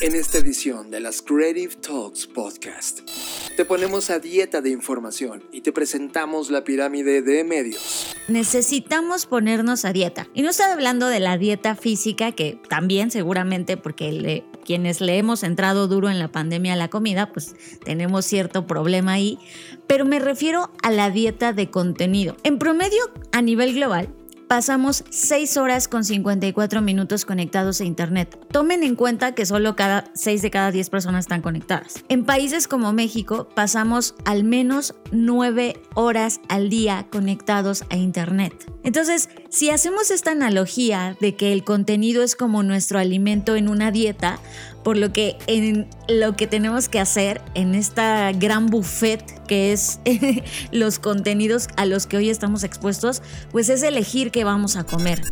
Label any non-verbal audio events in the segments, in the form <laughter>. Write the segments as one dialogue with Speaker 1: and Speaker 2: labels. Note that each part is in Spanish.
Speaker 1: En esta edición de las Creative Talks Podcast, te ponemos a dieta de información y te presentamos la pirámide de medios.
Speaker 2: Necesitamos ponernos a dieta. Y no estoy hablando de la dieta física, que también seguramente porque quienes le hemos entrado duro en la pandemia a la comida, pues tenemos cierto problema ahí. Pero me refiero a la dieta de contenido. En promedio, a nivel global, pasamos 6 horas con 54 minutos conectados a Internet. Tomen en cuenta que solo cada 6 de cada 10 personas están conectadas. En países como México pasamos al menos 9 horas al día conectados a Internet. Entonces, si hacemos esta analogía de que el contenido es como nuestro alimento en una dieta, por lo que en lo que tenemos que hacer en esta gran buffet que es <laughs> los contenidos a los que hoy estamos expuestos, pues es elegir qué vamos a comer.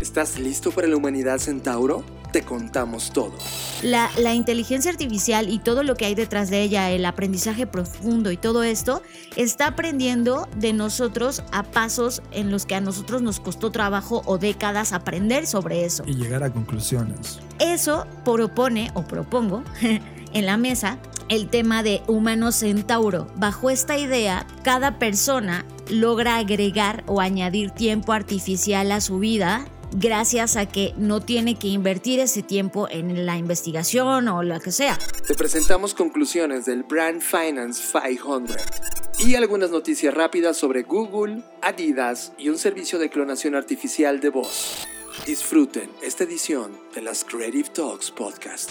Speaker 1: ¿Estás listo para la humanidad Centauro? Te contamos todo.
Speaker 2: La, la, inteligencia artificial y todo lo que hay detrás de ella, el aprendizaje profundo y todo esto, está aprendiendo de nosotros a pasos en los que a nosotros nos costó trabajo o décadas aprender sobre eso.
Speaker 3: Y llegar a conclusiones.
Speaker 2: Eso propone o propongo <laughs> en la mesa el tema de humano centauro. Bajo esta idea, cada persona logra agregar o añadir tiempo artificial a su vida gracias a que no tiene que invertir ese tiempo en la investigación o lo que sea.
Speaker 1: Te presentamos conclusiones del Brand Finance 500 y algunas noticias rápidas sobre Google, Adidas y un servicio de clonación artificial de voz. Disfruten esta edición de las Creative Talks Podcast.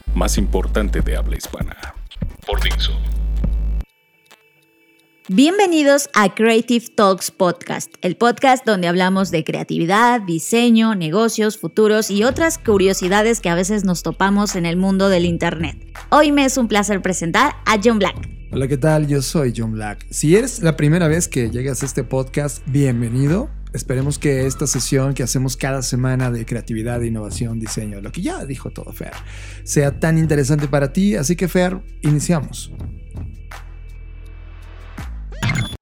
Speaker 4: más importante de habla hispana. Por Dixo.
Speaker 2: Bienvenidos a Creative Talks Podcast, el podcast donde hablamos de creatividad, diseño, negocios, futuros y otras curiosidades que a veces nos topamos en el mundo del Internet. Hoy me es un placer presentar a John Black.
Speaker 3: Hola, ¿qué tal? Yo soy John Black. Si eres la primera vez que llegas a este podcast, bienvenido. Esperemos que esta sesión que hacemos cada semana de creatividad, innovación, diseño, lo que ya dijo todo Fer, sea tan interesante para ti. Así que Fer, iniciamos.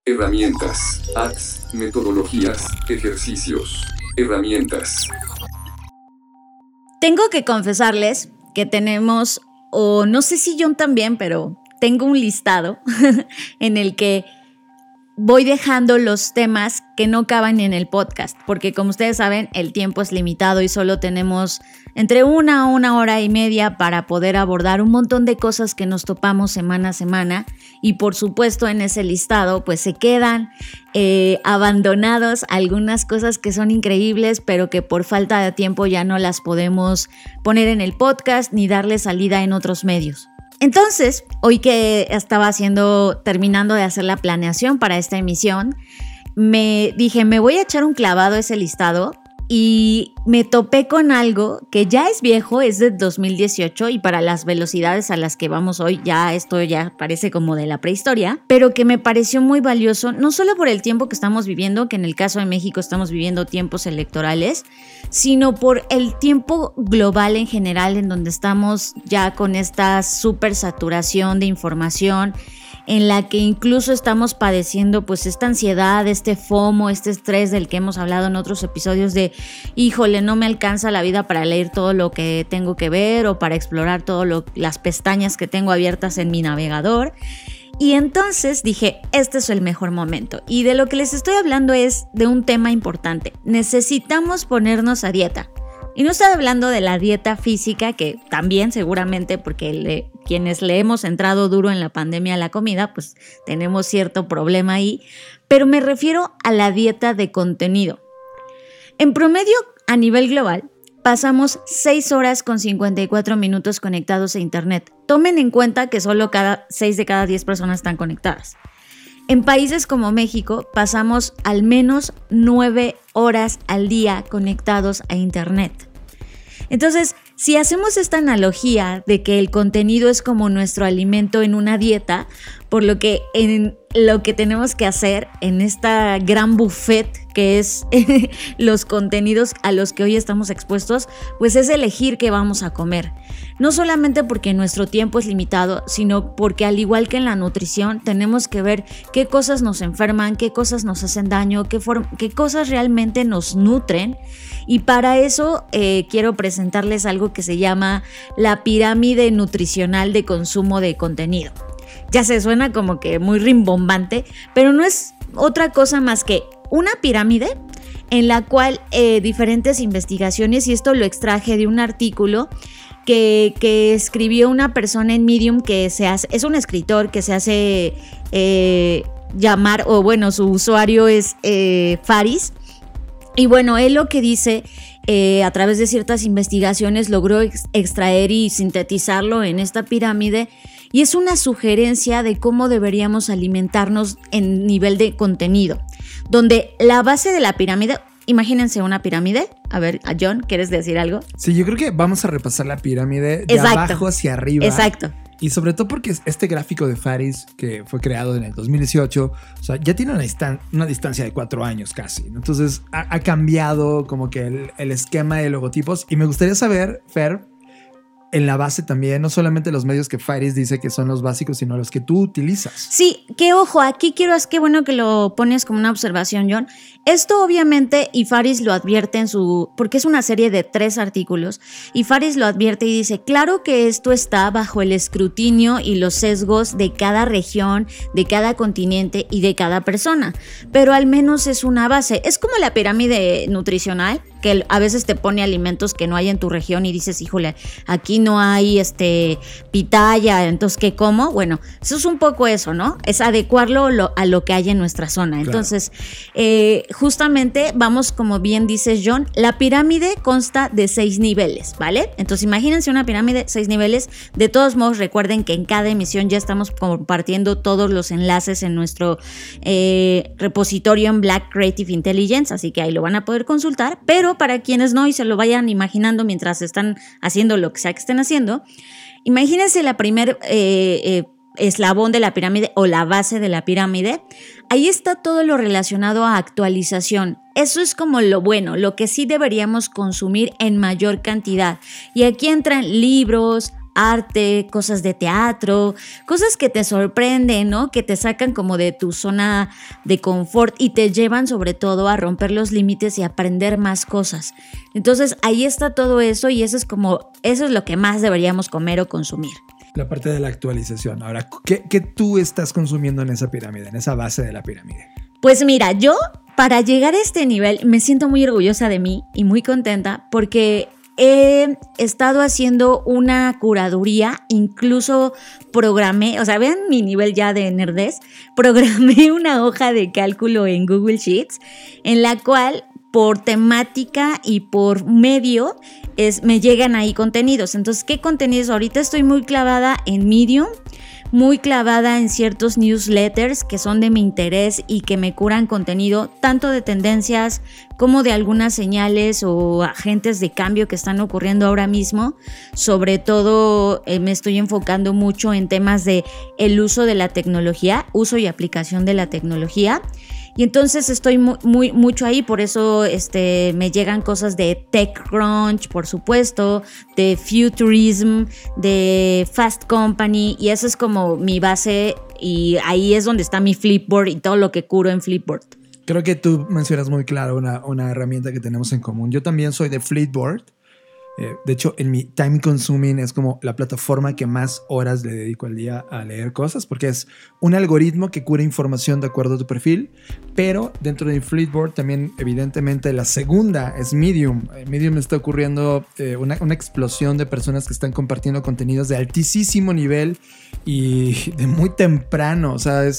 Speaker 5: Herramientas, hacks, metodologías, ejercicios, herramientas.
Speaker 2: Tengo que confesarles que tenemos, o no sé si John también, pero tengo un listado <laughs> en el que voy dejando los temas que no caban en el podcast, porque como ustedes saben, el tiempo es limitado y solo tenemos entre una o una hora y media para poder abordar un montón de cosas que nos topamos semana a semana y por supuesto en ese listado pues se quedan eh, abandonados algunas cosas que son increíbles pero que por falta de tiempo ya no las podemos poner en el podcast ni darle salida en otros medios. Entonces, hoy que estaba haciendo, terminando de hacer la planeación para esta emisión, me dije, me voy a echar un clavado a ese listado y me topé con algo que ya es viejo, es de 2018 y para las velocidades a las que vamos hoy ya esto ya parece como de la prehistoria, pero que me pareció muy valioso, no solo por el tiempo que estamos viviendo, que en el caso de México estamos viviendo tiempos electorales, sino por el tiempo global en general en donde estamos ya con esta super saturación de información en la que incluso estamos padeciendo pues esta ansiedad, este FOMO, este estrés del que hemos hablado en otros episodios de, híjole, no me alcanza la vida para leer todo lo que tengo que ver o para explorar todas las pestañas que tengo abiertas en mi navegador. Y entonces dije, este es el mejor momento. Y de lo que les estoy hablando es de un tema importante. Necesitamos ponernos a dieta. Y no estoy hablando de la dieta física, que también seguramente porque quienes le hemos entrado duro en la pandemia a la comida, pues tenemos cierto problema ahí, pero me refiero a la dieta de contenido. En promedio, a nivel global, pasamos 6 horas con 54 minutos conectados a Internet. Tomen en cuenta que solo cada 6 de cada 10 personas están conectadas. En países como México pasamos al menos nueve horas al día conectados a Internet. Entonces, si hacemos esta analogía de que el contenido es como nuestro alimento en una dieta, por lo que en lo que tenemos que hacer en esta gran buffet que es <laughs> los contenidos a los que hoy estamos expuestos, pues es elegir qué vamos a comer. No solamente porque nuestro tiempo es limitado, sino porque al igual que en la nutrición tenemos que ver qué cosas nos enferman, qué cosas nos hacen daño, qué, qué cosas realmente nos nutren. Y para eso eh, quiero presentarles algo que se llama la pirámide nutricional de consumo de contenido. Ya se suena como que muy rimbombante, pero no es otra cosa más que una pirámide en la cual eh, diferentes investigaciones, y esto lo extraje de un artículo que, escribió una persona en Medium que se hace, es un escritor que se hace eh, llamar, o bueno, su usuario es eh, Faris. Y bueno, él lo que dice a través de ciertas investigaciones logró extraer y sintetizarlo en esta pirámide y es una sugerencia de cómo deberíamos alimentarnos en nivel de contenido, donde la base de la pirámide, imagínense una pirámide. A ver, a John, ¿quieres decir algo?
Speaker 3: Sí, yo creo que vamos a repasar la pirámide de abajo hacia arriba.
Speaker 2: Exacto.
Speaker 3: Y sobre todo porque este gráfico de Faris, que fue creado en el 2018, o sea, ya tiene una, una distancia de cuatro años casi. Entonces ha, cambiado como que el, el, esquema de logotipos. Y me gustaría saber, Fer, en la base también, no solamente los medios que Faris dice que son los básicos, sino los que tú utilizas.
Speaker 2: Sí, que ojo, aquí quiero, es que bueno que lo pones como una observación, John. Esto obviamente, y Faris lo advierte en su, porque es una serie de tres artículos, y Faris lo advierte y dice, claro que esto está bajo el escrutinio y los sesgos de cada región, de cada continente y de cada persona, pero al menos es una base. Es como la pirámide nutricional, que a veces te pone alimentos que no hay en tu región y dices, híjole, aquí no hay este pitaya, entonces ¿qué como? Bueno, eso es un poco eso, ¿no? Es adecuarlo a lo que hay en nuestra zona. Entonces, eh, justamente vamos, como bien dice John, la pirámide consta de seis niveles, ¿vale? Entonces, imagínense una pirámide, seis niveles. De todos modos, recuerden que en cada emisión ya estamos compartiendo todos los enlaces en nuestro eh, repositorio en Black Creative Intelligence, así que ahí lo van a poder consultar, pero para quienes no y se lo vayan imaginando mientras están haciendo lo que sea que estén haciendo, imagínense la primer eh, eh, eslabón de la pirámide o la base de la pirámide. Ahí está todo lo relacionado a actualización. Eso es como lo bueno, lo que sí deberíamos consumir en mayor cantidad. Y aquí entran libros, arte, cosas de teatro, cosas que te sorprenden, ¿no? Que te sacan como de tu zona de confort y te llevan sobre todo a romper los límites y aprender más cosas. Entonces ahí está todo eso y eso es como, eso es lo que más deberíamos comer o consumir.
Speaker 3: La parte de la actualización. Ahora, ¿qué, tú estás consumiendo en esa pirámide, en esa base de la pirámide?
Speaker 2: Pues mira, yo para llegar a este nivel me siento muy orgullosa de mí y muy contenta porque he estado haciendo una curaduría, incluso programé, o sea, vean mi nivel ya de nerdez, <laughs> programé una hoja de cálculo en Google Sheets en la cual por temática y por medio es, me llegan ahí contenidos. Entonces, ¿qué contenidos? Ahorita estoy muy clavada en Medium muy clavada en ciertos newsletters que son de mi interés y que me curan contenido tanto de tendencias como de algunas señales o agentes de cambio que están ocurriendo ahora mismo. Sobre todo eh, me estoy enfocando mucho en temas de el uso de la tecnología, uso y aplicación de la tecnología y entonces estoy muy, mucho ahí, por eso este, me llegan cosas de TechCrunch, por supuesto, de Futurism, de Fast Company, y eso es como mi base y ahí es donde está mi Flipboard y todo lo que curo en Flipboard.
Speaker 3: Creo que tú mencionas muy claro una, una herramienta que tenemos en común. Yo también soy de Flipboard eh, de hecho, en mi time consuming es como la plataforma que más horas le dedico al día a leer cosas, porque es un algoritmo que cura información de acuerdo a tu perfil, pero dentro de Flipboard también evidentemente la segunda es Medium. En Medium está ocurriendo eh, una, explosión de personas que están compartiendo contenidos de altísimo nivel y de muy temprano, o sea,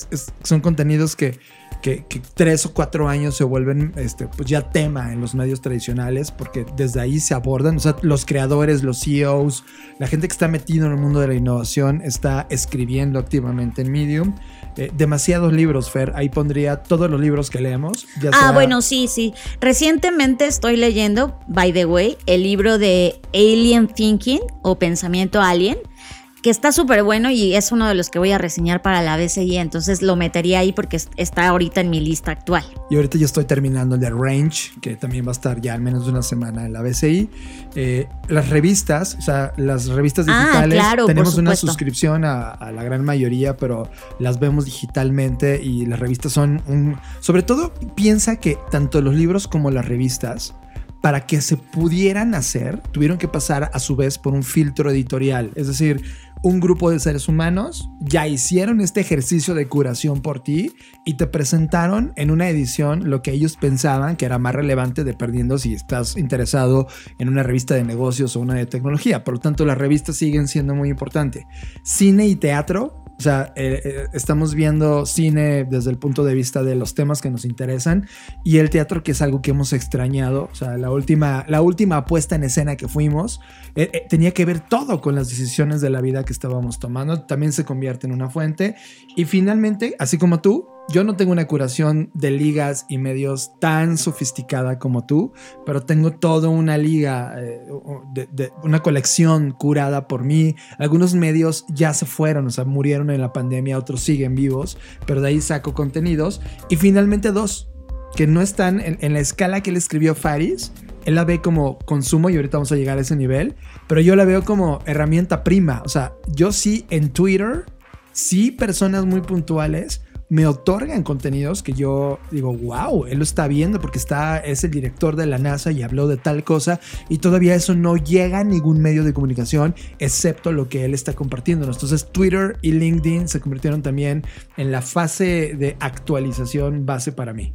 Speaker 3: son contenidos que que, que tres o cuatro años se vuelven este, pues ya tema en los medios tradicionales, porque desde ahí se abordan, o sea, los creadores, los CEOs, la gente que está metido en el mundo de la innovación está escribiendo activamente en Medium. Eh, demasiados libros, Fer. Ahí pondría todos los libros que leemos. ya
Speaker 2: Ah,
Speaker 3: sea-
Speaker 2: bueno, sí, sí. Recientemente estoy leyendo, by the way, el libro de Alien Thinking o Pensamiento Alien, que está súper bueno y es uno de los que voy a reseñar para la BCI, entonces lo metería ahí porque es- está ahorita en mi lista actual.
Speaker 3: Y ahorita yo estoy terminando el de Range, que también va a estar ya al menos una semana en la BCI. Eh, las revistas, o sea, las revistas
Speaker 2: Ah,
Speaker 3: digitales,
Speaker 2: claro, por
Speaker 3: tenemos una suscripción a, a la gran mayoría, pero las vemos digitalmente y las revistas son un... Sobre todo, piensa que tanto los libros como las revistas, para que se pudieran hacer, tuvieron que pasar a su vez por un filtro editorial. Es decir, un grupo de seres humanos ya hicieron este ejercicio de curación por ti y te presentaron en una edición lo que ellos pensaban que era más relevante dependiendo si estás interesado en una revista de negocios o una de tecnología. Por lo tanto, las revistas siguen siendo muy importantes. Cine y teatro. O sea, eh, eh, estamos viendo cine desde el punto de vista de los temas que nos interesan y el teatro que es algo que hemos extrañado. O sea, la última, la última puesta en escena que fuimos eh, tenía que ver todo con las decisiones de la vida que estábamos tomando. También se convierte en una fuente. Y finalmente, así como tú, yo no tengo una curación de ligas y medios tan sofisticada como tú, pero tengo toda una liga, eh, de, de- una colección curada por mí. Algunos medios ya se fueron, o sea, murieron en la pandemia, otros siguen vivos, pero de ahí saco contenidos. Y finalmente dos, que no están en, en la escala que él escribió Faris. Él la ve como consumo y ahorita vamos a llegar a ese nivel, pero yo la veo como herramienta prima. O sea, yo sí en Twitter, sí personas muy puntuales me otorgan contenidos que yo digo, wow, él lo está viendo porque está, es el director de la NASA y habló de tal cosa y todavía eso no llega a ningún medio de comunicación excepto lo que él está compartiendo. Entonces Twitter y LinkedIn se convirtieron también en la fase de actualización base para mí.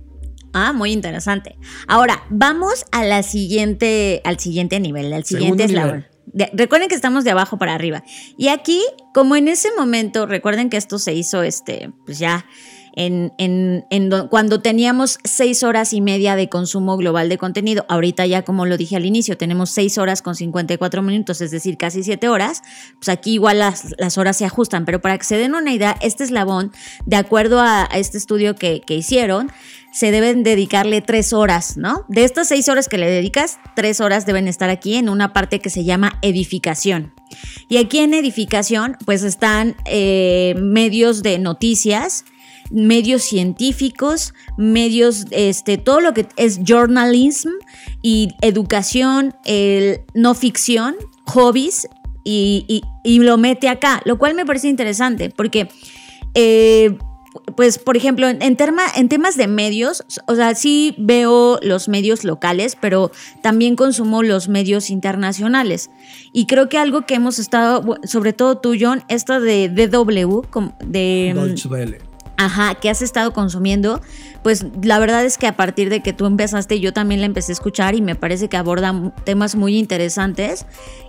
Speaker 2: Ah, muy interesante. Ahora, vamos a la siguiente, al siguiente nivel, al siguiente eslabón. De- recuerden que estamos de abajo para arriba. Y aquí, como en ese momento, recuerden que esto se hizo, este, pues ya en, en- en do- cuando teníamos seis horas y media de consumo global de contenido. Ahorita ya, como lo dije al inicio, tenemos seis horas con 54 minutos, es decir, casi siete horas. Pues aquí igual las, horas se ajustan, pero para que se den una idea, este eslabón, de acuerdo a, este estudio que, que hicieron, se deben dedicarle tres horas, ¿no? De estas seis horas que le dedicas, tres horas deben estar aquí en una parte que se llama edificación. Y aquí en edificación, pues están eh, medios de noticias, medios científicos, medios, este, todo lo que es journalism y educación, el no ficción, hobbies, y, y- lo mete acá, lo cual me parece interesante porque... eh, pues, por ejemplo, en, terma- en temas de medios, o sea, sí veo los medios locales, pero también consumo los medios internacionales. Y creo que algo que hemos estado, sobre todo tú, John, esto de DW, de...
Speaker 3: Deutsche Welle.
Speaker 2: Ajá, que has estado consumiendo, pues la verdad es que a partir de que tú empezaste, yo también la empecé a escuchar y me parece que aborda temas muy interesantes.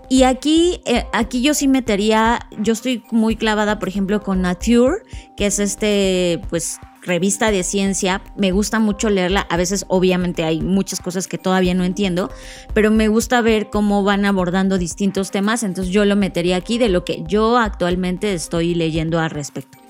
Speaker 2: Y aquí, eh, aquí yo sí metería, yo estoy muy clavada, por ejemplo, con Nature, que es este, pues, revista de ciencia. Me gusta mucho leerla. A veces, obviamente, hay muchas cosas que todavía no entiendo, pero me gusta ver cómo van abordando distintos temas. Entonces, yo lo metería aquí de lo que yo actualmente estoy leyendo al respecto.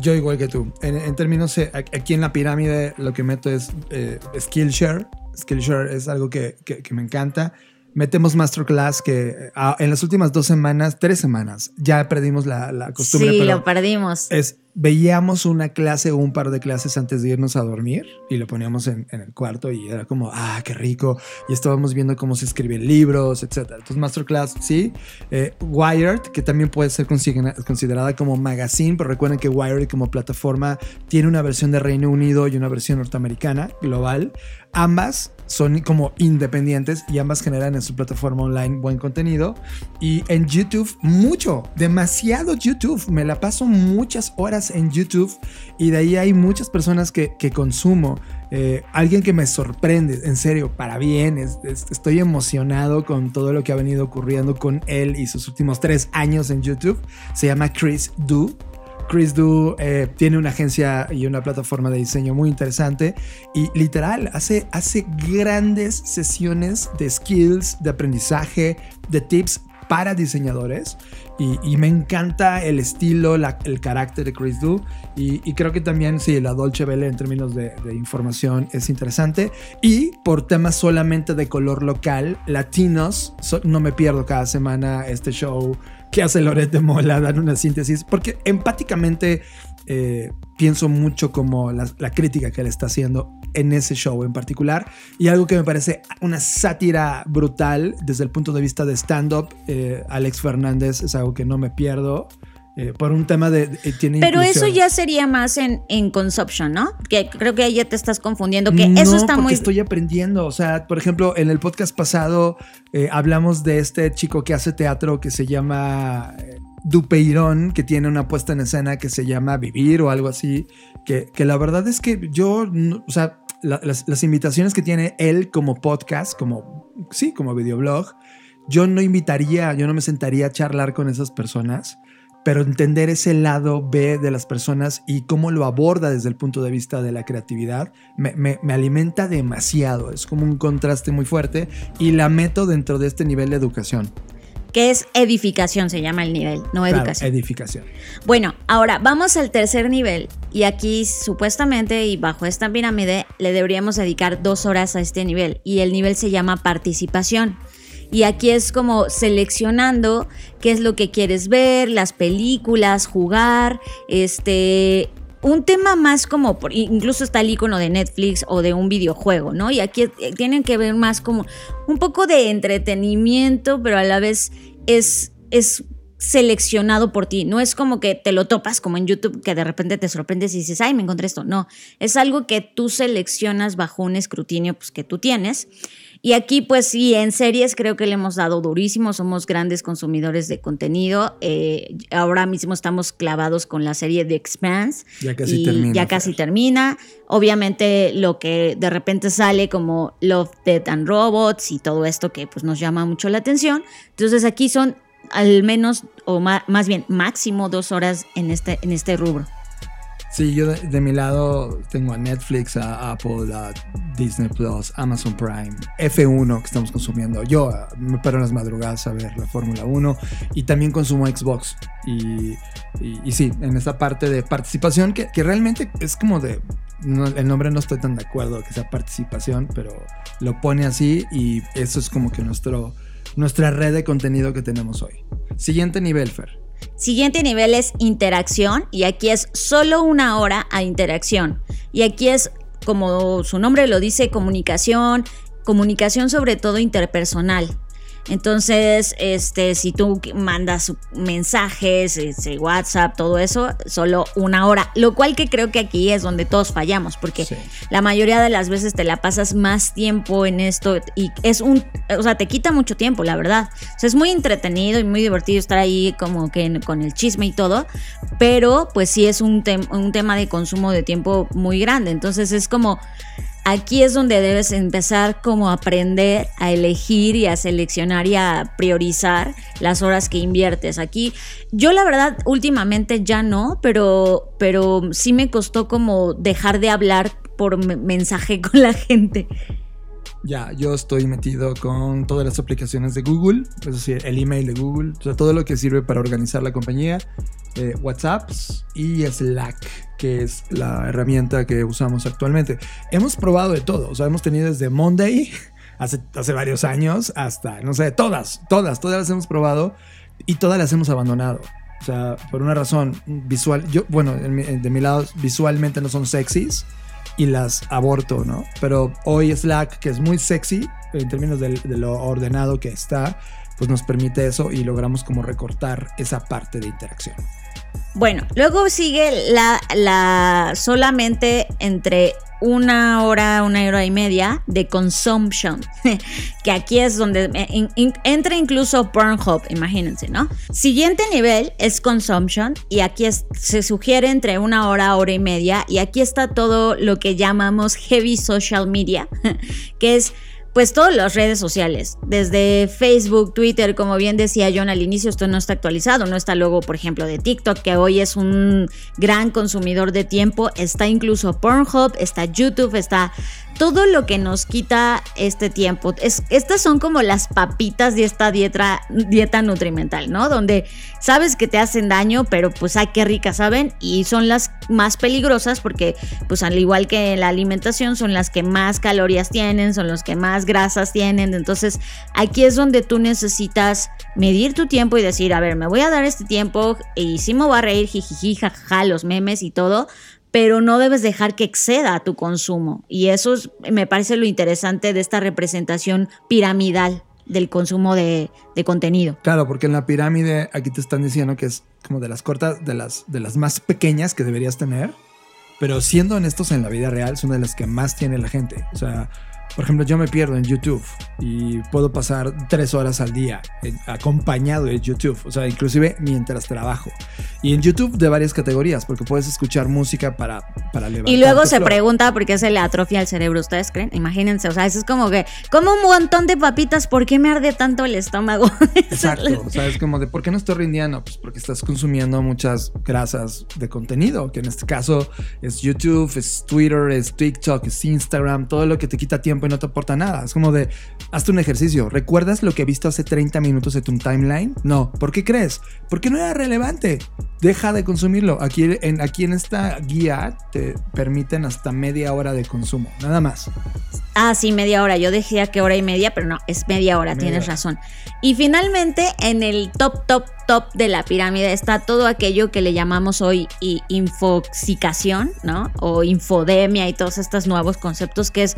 Speaker 3: Yo igual que tú. En, términos, eh, aquí en la pirámide lo que meto es eh, Skillshare. Skillshare es algo que me encanta. Metemos Masterclass que eh, ah, en las últimas dos semanas, tres semanas, ya perdimos la, la costumbre.
Speaker 2: sí,
Speaker 3: pero
Speaker 2: lo perdimos.
Speaker 3: es, veíamos una clase o un par de clases antes de irnos a dormir y lo poníamos en, en el cuarto y era como, ah, qué rico. Y estábamos viendo cómo se escriben libros, etc. Entonces, Masterclass, sí. Eh, Wired, que también puede ser considerada como magazine, pero recuerden que Wired como plataforma tiene una versión de Reino Unido y una versión norteamericana, global. Ambas son como independientes y ambas generan en su plataforma online buen contenido. Y en YouTube, mucho, demasiado YouTube. Me la paso muchas horas en YouTube y de ahí hay muchas personas que, que consumo. Eh, alguien que me sorprende, en serio, para bien. es- es- estoy emocionado con todo lo que ha venido ocurriendo con él y sus últimos tres años en YouTube. Se llama Chris Du. Chris Du eh, tiene una agencia y una plataforma de diseño muy interesante y literal hace, hace grandes sesiones de skills, de aprendizaje, de tips para diseñadores y, me encanta el estilo, el carácter de Chris Du y, creo que también sí, la Dolce Vele en términos de, información es interesante y por temas solamente de color local, latinos, no me pierdo cada semana este show que hace Lorette Mola, dan una síntesis, porque empáticamente eh, pienso mucho como la, crítica que él está haciendo en ese show en particular y algo que me parece una sátira brutal desde el punto de vista de stand-up. Eh, Alex Fernández es algo que no me pierdo. Eh, por un tema de... tiene
Speaker 2: Pero eso ya sería más en, en consumption, ¿no? Que creo que ahí ya te estás confundiendo, que eso está
Speaker 3: porque
Speaker 2: muy...
Speaker 3: estoy aprendiendo, o sea, por ejemplo, en el podcast pasado hablamos de este chico que hace teatro que se llama Dupeirón, que tiene una puesta en escena que se llama Vivir o algo así, que, que la verdad es que yo, o sea, las, invitaciones que tiene él como podcast, como, sí, como videoblog, yo no invitaría, yo no me sentaría a charlar con esas personas, pero entender ese lado B de las personas y cómo lo aborda desde el punto de vista de la creatividad, me, me alimenta demasiado, es como un contraste muy fuerte y la meto dentro de este nivel de educación
Speaker 2: que es edificación, se llama el nivel, no educación.
Speaker 3: Edificación.
Speaker 2: Bueno, ahora vamos al tercer nivel y aquí supuestamente y bajo esta pirámide le deberíamos dedicar dos horas a este nivel y el nivel se llama participación. Y aquí es como seleccionando qué es lo que quieres ver, las películas, jugar, este, un tema más como, incluso está el icono de Netflix o de un videojuego, ¿no? Y aquí eh, tienen que ver más como un poco de entretenimiento, pero a la vez es, es seleccionado por ti. No es como que te lo topas como en YouTube, que de repente te sorprendes y dices, ay, me encontré esto. No, es algo que tú seleccionas bajo un escrutinio pues, que tú tienes. Y aquí, pues sí, en series creo que le hemos dado durísimo, somos grandes consumidores de contenido. Eh, ahora mismo estamos clavados con la serie The Expanse.
Speaker 3: Ya casi termina.
Speaker 2: Ya casi termina. Obviamente lo que de repente sale como Love, Death and Robots y todo esto que pues nos llama mucho la atención. Entonces aquí son al menos, o más bien máximo dos horas en este, en este rubro.
Speaker 3: Sí, yo de, mi lado tengo a Netflix, a Apple, a Disney Plus, Amazon Prime, F1 que estamos consumiendo. Yo ah, me paro en las madrugadas a ver la Fórmula 1 y también consumo Xbox. Y, y, sí, en esta parte de participación que, que realmente es como de... el nombre no estoy tan de acuerdo que sea participación, pero lo pone así y eso es como que nuestro, nuestra red de contenido que tenemos hoy. Siguiente nivel, Fer.
Speaker 2: Siguiente nivel es interacción y aquí es solo una hora a interacción. Y aquí es, como su nombre lo dice, comunicación, comunicación sobre todo interpersonal. Entonces, este, si tú mandas mensajes, este, WhatsApp, todo eso, solo una hora. Lo cual que creo que aquí es donde todos fallamos, porque la mayoría de las veces te la pasas más tiempo en esto y es un, o sea, te quita mucho tiempo, la verdad. O sea, es muy entretenido y muy divertido estar ahí como que con el chisme y todo, pero pues sí es un, un tema de consumo de tiempo muy grande. Entonces es como Aquí es donde debes empezar como a aprender a elegir y a seleccionar y a priorizar las horas que inviertes. Aquí yo la verdad últimamente ya no, pero, pero sí me costó como dejar de hablar por mensaje <laughs> con la gente.
Speaker 3: Ya, yo estoy metido con todas las aplicaciones de Google, es decir, el email de Google, o sea, todo lo que sirve para organizar la compañía, eh, WhatsApps y Slack, que es la herramienta que usamos actualmente. Hemos probado de todo, o sea, hemos tenido desde Monday, <laughs> hace, hace varios años, hasta, no sé, todas, todas, todas las hemos probado y todas las hemos abandonado. O sea, por una razón visual, yo, bueno, de mi lado, visualmente no son sexys y las aborto, ¿no? Pero hoy Slack, que es muy sexy en términos de, lo ordenado que está, pues nos permite eso y logramos como recortar esa parte de interacción.
Speaker 2: Bueno, luego sigue la, la solamente entre una hora, una hora y media de consumption, <laughs> que aquí es donde entra incluso Pornhub, imagínense, ¿no? Siguiente nivel es consumption y aquí se sugiere entre una hora, hora y media y aquí está todo lo que llamamos heavy social media, <laughs> que es pues todas las redes sociales, desde Facebook, Twitter, como bien decía John al inicio, esto no está actualizado, no está luego, por ejemplo, de TikTok, que hoy es un gran consumidor de tiempo, está incluso Pornhub, está YouTube, está todo lo que nos quita este tiempo. Es, estas son como las papitas de esta dieta, dieta nutrimental, ¿no? Donde sabes que te hacen daño, pero pues ay, qué ricas saben y son las más peligrosas porque pues al igual que la alimentación son las que más calorías tienen, son los que más grasas tienen. Entonces aquí es donde tú necesitas medir tu tiempo y decir, a ver, me voy a dar este tiempo y sí me voy a reír, jijiji, jajaja, los memes y todo, pero no debes dejar que exceda tu consumo. Y eso me parece lo interesante de esta representación piramidal del consumo de, de, contenido.
Speaker 3: Claro, porque en la pirámide aquí te están diciendo que es como de las cortas, de las, de las más pequeñas que deberías tener, pero siendo honestos en la vida real, son de las que más tiene la gente. O sea, por ejemplo, yo me pierdo en YouTube y puedo pasar tres horas al día acompañado de YouTube, o sea, inclusive mientras trabajo. Y en YouTube de varias categorías, porque puedes escuchar música para, para levantar.
Speaker 2: Y luego se pregunta por qué se le atrofia el cerebro, ¿ustedes creen? Imagínense, o sea, eso es como que, como un montón de papitas, ¿por qué me arde tanto el estómago? <laughs>
Speaker 3: Exacto, o sea, es como de, ¿por qué no estoy rindiendo? Pues porque estás consumiendo muchas grasas de contenido, que en este caso es YouTube, es Twitter, es TikTok, es Instagram, todo lo que te quita tiempo no te aporta nada. Es como de, hazte un ejercicio. ¿Recuerdas lo que viste hace 30 minutos de tu timeline? No. ¿Por qué crees? Porque no era relevante. Deja de consumirlo. Aquí en, aquí en esta guía te permiten hasta media hora de consumo. Nada más.
Speaker 2: Ah, sí, media hora. Yo decía que hora y media, pero no, es media hora, tienes razón. Y finalmente, en el top, top, top de la pirámide está todo aquello que le llamamos hoy infoxicación, ¿no? O infodemia y todos estos nuevos conceptos, que es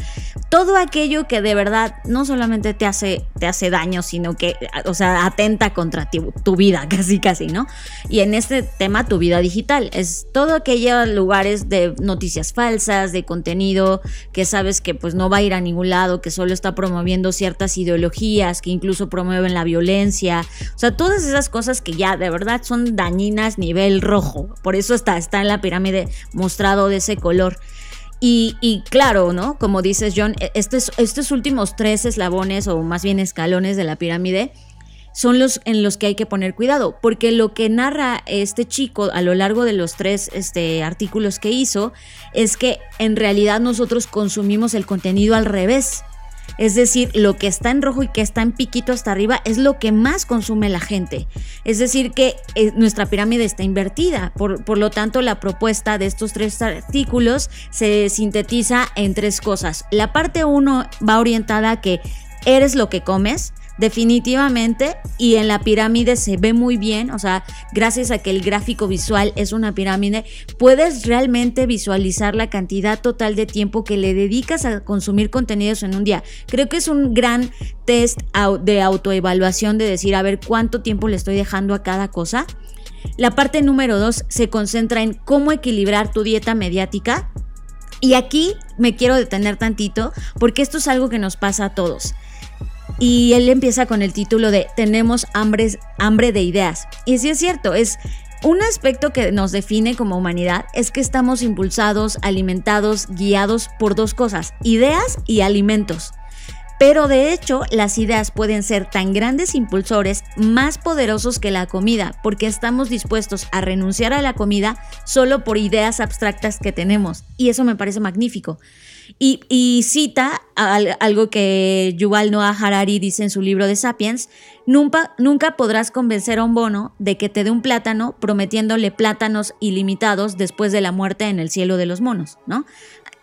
Speaker 2: todo aquello que de verdad no solamente te hace, te hace daño, sino que, o sea, atenta contra tu vida, <laughs> casi, casi, ¿no? Y en este tema, tu vida digital. Es todo aquellos lugares de noticias falsas, de contenido que sabes que pues no va a ir a ningún lado, que solo está promoviendo ciertas ideologías, que incluso promueven la violencia. O sea, todas esas cosas que ya de verdad son dañinas nivel rojo. Por eso está, está en la pirámide mostrado de ese color. Y, claro, ¿no? Como dices, John, e, estos, estos últimos tres eslabones o más bien escalones de la pirámide son los en los que hay que poner cuidado, porque lo que narra este chico a lo largo de los tres este, artículos que hizo es que en realidad nosotros consumimos el contenido al revés. Es decir, lo que está en rojo y que está en piquito hasta arriba es lo que más consume la gente. Es decir, que eh, nuestra pirámide está invertida. Por, por lo tanto, la propuesta de estos tres artículos se sintetiza en tres cosas. La parte uno va orientada a que eres lo que comes definitivamente y en la pirámide se ve muy bien, o sea, gracias a que el gráfico visual es una pirámide, puedes realmente visualizar la cantidad total de tiempo que le dedicas a consumir contenidos en un día. Creo que es un gran test de autoevaluación de decir, a ver, cuánto tiempo le estoy dejando a cada cosa. La parte número dos se concentra en cómo equilibrar tu dieta mediática. Y aquí me quiero detener tantito porque esto es algo que nos pasa a todos. Y él empieza con el título de Tenemos hambre, hambre de ideas. Y sí es cierto, es un aspecto que nos define como humanidad es que estamos impulsados, alimentados, guiados por dos cosas, ideas y alimentos. Pero de hecho, las ideas pueden ser tan grandes impulsores, más poderosos que la comida, porque estamos dispuestos a renunciar a la comida solo por ideas abstractas que tenemos. Y eso me parece magnífico. Y, cita algo que Yuval Noah Harari dice en su libro de Sapiens, nunca, nunca podrás convencer a un bono de que te dé un plátano prometiéndole plátanos ilimitados después de la muerte en el cielo de los monos, ¿no?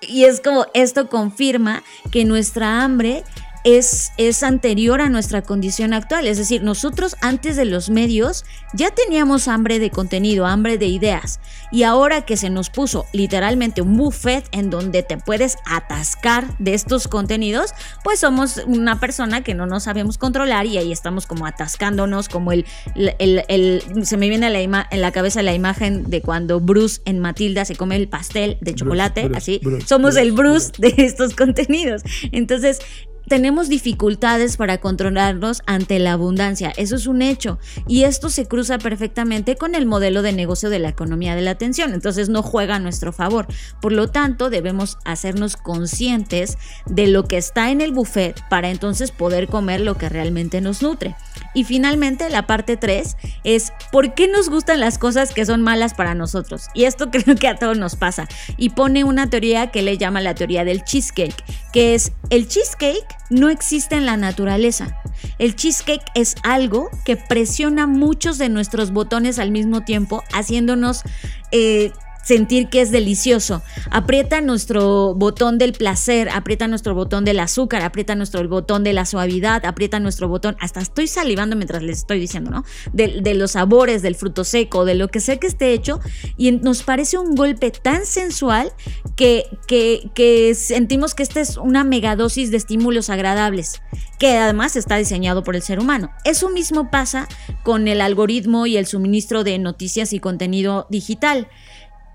Speaker 2: Y es como esto confirma que nuestra hambre es, es anterior a nuestra condición actual. Es decir, nosotros antes de los medios ya teníamos hambre de contenido, hambre de ideas. Y ahora que se nos puso literalmente un buffet en donde te puedes atascar de estos contenidos, pues somos una persona que no nos sabemos controlar y ahí estamos como atascándonos, como el, el, se me viene la en la cabeza la imagen de cuando Bruce en Matilda se come el pastel de chocolate, así. somos el Bruce de estos contenidos. Entonces, tenemos dificultades para controlarnos ante la abundancia, eso es un hecho, y esto se cruza perfectamente con el modelo de negocio de la economía de la atención, entonces no juega a nuestro favor. Por lo tanto, debemos hacernos conscientes de lo que está en el buffet para entonces poder comer lo que realmente nos nutre. Y finalmente, la parte 3 es ¿por qué nos gustan las cosas que son malas para nosotros? Y esto <laughs> creo que a todos nos pasa. Y pone una teoría que le llama la teoría del cheesecake, que es el cheesecake no existe en la naturaleza. El cheesecake es algo que presiona muchos de nuestros botones al mismo tiempo, haciéndonos eh, sentir que es delicioso. Aprieta nuestro botón del placer, aprieta nuestro botón del azúcar, aprieta nuestro botón de la suavidad, aprieta nuestro botón, hasta estoy salivando mientras les estoy diciendo, ¿no? De, los sabores, del fruto seco, de lo que sea que esté hecho, y nos parece un golpe tan sensual que, que, sentimos que esta es una megadosis de estímulos agradables, que además está diseñado por el ser humano. Eso mismo pasa con el algoritmo y el suministro de noticias y contenido digital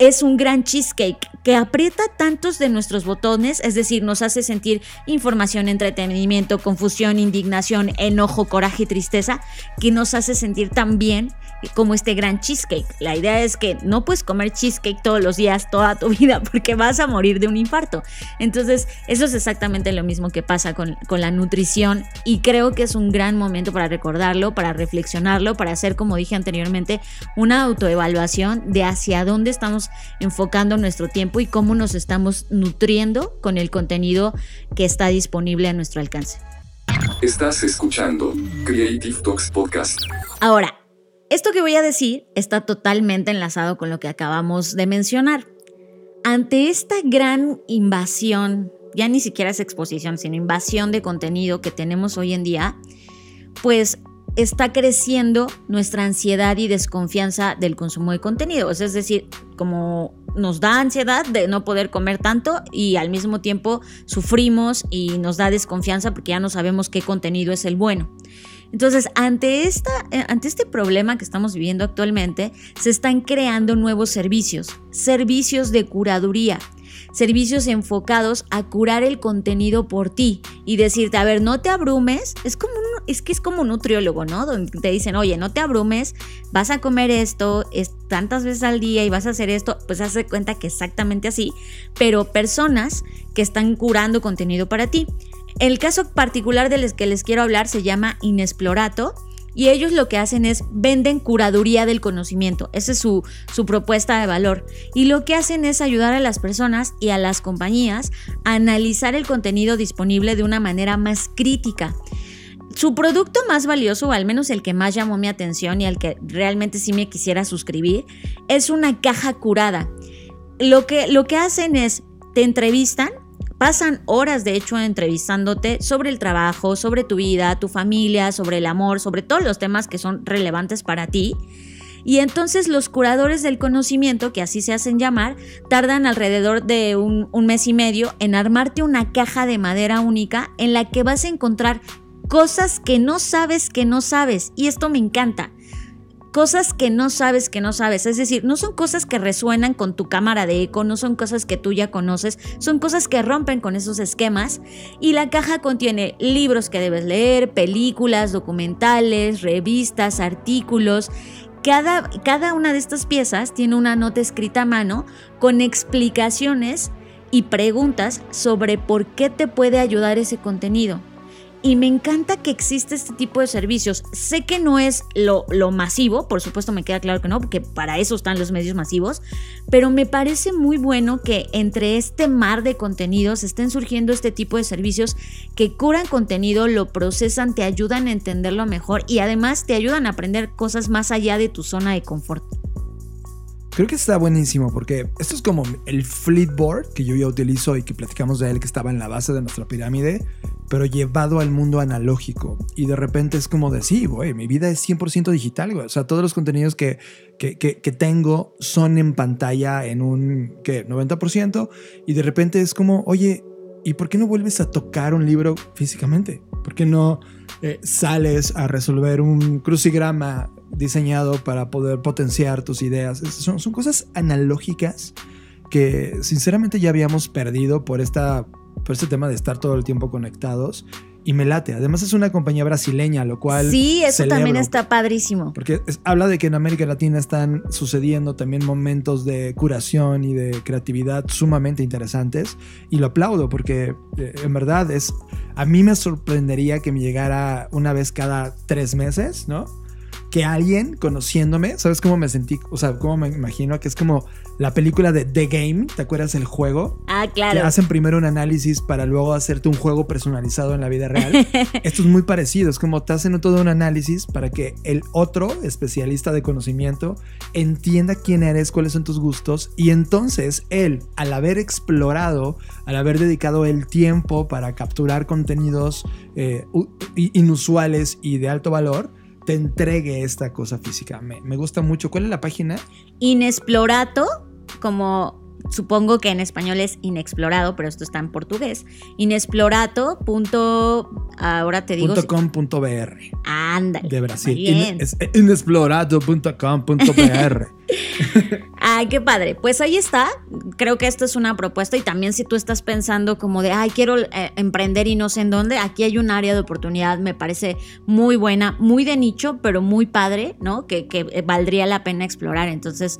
Speaker 2: es un gran cheesecake que aprieta tantos de nuestros botones, es decir, nos hace sentir información, entretenimiento, confusión, indignación, enojo, coraje y tristeza, que nos hace sentir también como este gran cheesecake. La idea es que no puedes comer cheesecake todos los días, toda tu <laughs> vida, porque vas a morir de un infarto. Entonces, eso es exactamente lo mismo que pasa con, con la nutrición y creo que es un gran momento para recordarlo, para reflexionarlo, para hacer, como dije anteriormente, una autoevaluación de hacia dónde estamos enfocando nuestro tiempo y cómo nos estamos nutriendo con el contenido que está disponible a nuestro alcance.
Speaker 5: Estás escuchando Creative Talks Podcast.
Speaker 2: Ahora, esto que voy a decir está totalmente enlazado con lo que acabamos de mencionar. Ante esta gran invasión, ya ni siquiera es exposición, sino invasión de contenido que tenemos hoy en día, pues está creciendo nuestra ansiedad y desconfianza del consumo de contenido. Es decir, como nos da ansiedad de no poder comer tanto y al mismo tiempo sufrimos y nos da desconfianza porque ya no sabemos qué contenido es el bueno. Entonces, ante, esta, eh, ante este problema que estamos viviendo actualmente, se están creando nuevos servicios, servicios de curaduría servicios enfocados a curar el contenido por ti y decirte, a ver, no te abrumes, es como es que es como un nutriólogo, ¿no? Donde te dicen, oye, no te abrumes, vas a comer esto es, tantas veces al día y vas a hacer esto, pues hace cuenta que exactamente así, pero personas que están curando contenido para ti. El caso particular del que les quiero hablar se llama Inexplorato y ellos lo que hacen es venden curaduría del conocimiento. Esa es su, su, propuesta de valor. Y lo que hacen es ayudar a las personas y a las compañías a analizar el contenido disponible de una manera más crítica. Su producto más valioso, o al menos el que más llamó mi atención y al que realmente sí me quisiera suscribir, es una caja curada. Lo que, lo que hacen es, te entrevistan Pasan horas, de hecho, entrevistándote sobre el trabajo, sobre tu vida, tu familia, sobre el amor, sobre todos los temas que son relevantes para ti. Y entonces los curadores del conocimiento, que así se hacen llamar, tardan alrededor de un, un, mes y medio en armarte una caja de madera única en la que vas a encontrar cosas que no sabes que no sabes. Y esto me encanta cosas que no sabes que no sabes. Es decir, no son cosas que resuenan con tu cámara de eco, no son cosas que tú ya conoces, son cosas que rompen con esos esquemas. Y la caja contiene libros que debes leer, películas, documentales, revistas, artículos. Cada, cada una de estas piezas tiene una nota escrita a mano con explicaciones y preguntas sobre por qué te puede ayudar ese contenido y me encanta que existe este tipo de servicios. Sé que no es lo, lo, masivo, por supuesto me queda claro que no, porque para eso están los medios masivos, pero me parece muy bueno que entre este mar de contenidos estén surgiendo este tipo de servicios que curan contenido, lo procesan, te ayudan a entenderlo mejor y además te ayudan a aprender cosas más allá de tu zona de confort.
Speaker 3: Creo que está buenísimo porque esto es como el Fleetboard que yo ya utilizo y que platicamos de él que estaba en la base de nuestra pirámide, pero llevado al mundo analógico. Y de repente es como decir, güey, mi vida es 100% digital. O sea, todos los contenidos que, que, que, que, tengo son en pantalla en un, ¿qué? 90%. Y de repente es como, oye, ¿y por qué no vuelves a tocar un libro físicamente? ¿Por qué no eh, sales a resolver un crucigrama diseñado para poder potenciar tus ideas. Son, son cosas analógicas que sinceramente ya habíamos perdido por esta por este tema de estar todo el tiempo conectados y me late. Además es una compañía brasileña, lo cual...
Speaker 2: Sí, eso
Speaker 3: celebro,
Speaker 2: también está padrísimo.
Speaker 3: Porque es- habla de que en América Latina están sucediendo también momentos de curación y de creatividad sumamente interesantes. Y lo aplaudo porque eh, en verdad es... A mí me sorprendería que me llegara una vez cada tres meses, ¿no? Que alguien conociéndome, ¿sabes cómo me sentí? O sea, cómo me imagino que es como la película de The Game, ¿te acuerdas el juego?
Speaker 2: Ah,
Speaker 3: que
Speaker 2: claro.
Speaker 3: hacen primero un análisis para luego hacerte un juego personalizado en la vida real. <laughs> Esto es muy parecido, es como te hacen todo un análisis para que el otro especialista de conocimiento entienda quién eres, cuáles son tus gustos y entonces él, al haber explorado, al haber dedicado el tiempo para capturar contenidos eh, inusuales y de alto valor, te entregue esta cosa física. Me, me gusta mucho. ¿Cuál es la página?
Speaker 2: Inexplorato, como supongo que en español es inexplorado, pero esto está en portugués. Inexplorato. punto- ahora te digo.
Speaker 3: .com.br
Speaker 2: Ándale.
Speaker 3: de Brasil. In- es inexplorado.com.br. <laughs>
Speaker 2: Ay, qué padre. Pues ahí está. Creo que esto es una propuesta y también si tú estás pensando como de, ay, quiero eh, emprender y no sé en dónde, aquí hay un área de oportunidad, me parece muy buena, muy de nicho, pero muy padre, ¿no? Que, que eh, valdría la pena explorar. Entonces,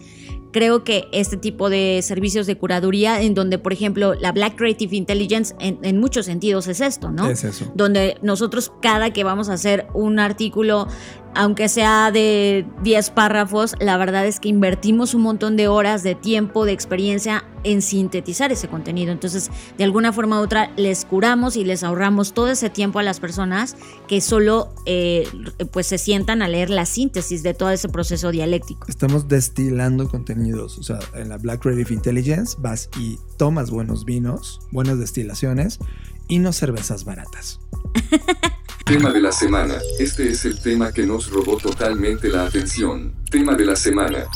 Speaker 2: creo que este tipo de servicios de curaduría, en donde, por ejemplo, la Black Creative Intelligence en, en muchos sentidos es esto, ¿no?
Speaker 3: Es eso.
Speaker 2: donde nosotros cada que vamos a hacer un artículo, aunque sea de 10 párrafos, la verdad es que invertimos un montón de horas de tiempo, de experiencia en sintetizar ese contenido. Entonces, de alguna forma u otra, les curamos y les ahorramos todo ese tiempo a las personas que solo eh, pues se sientan a leer la síntesis de todo ese proceso dialéctico.
Speaker 3: Estamos destilando contenidos. O sea, en la Black Creative Intelligence vas y tomas buenos vinos, buenas destilaciones y no cervezas baratas. <laughs>
Speaker 5: Tema de la semana. Este es el tema que nos robó totalmente la atención. Tema de la semana.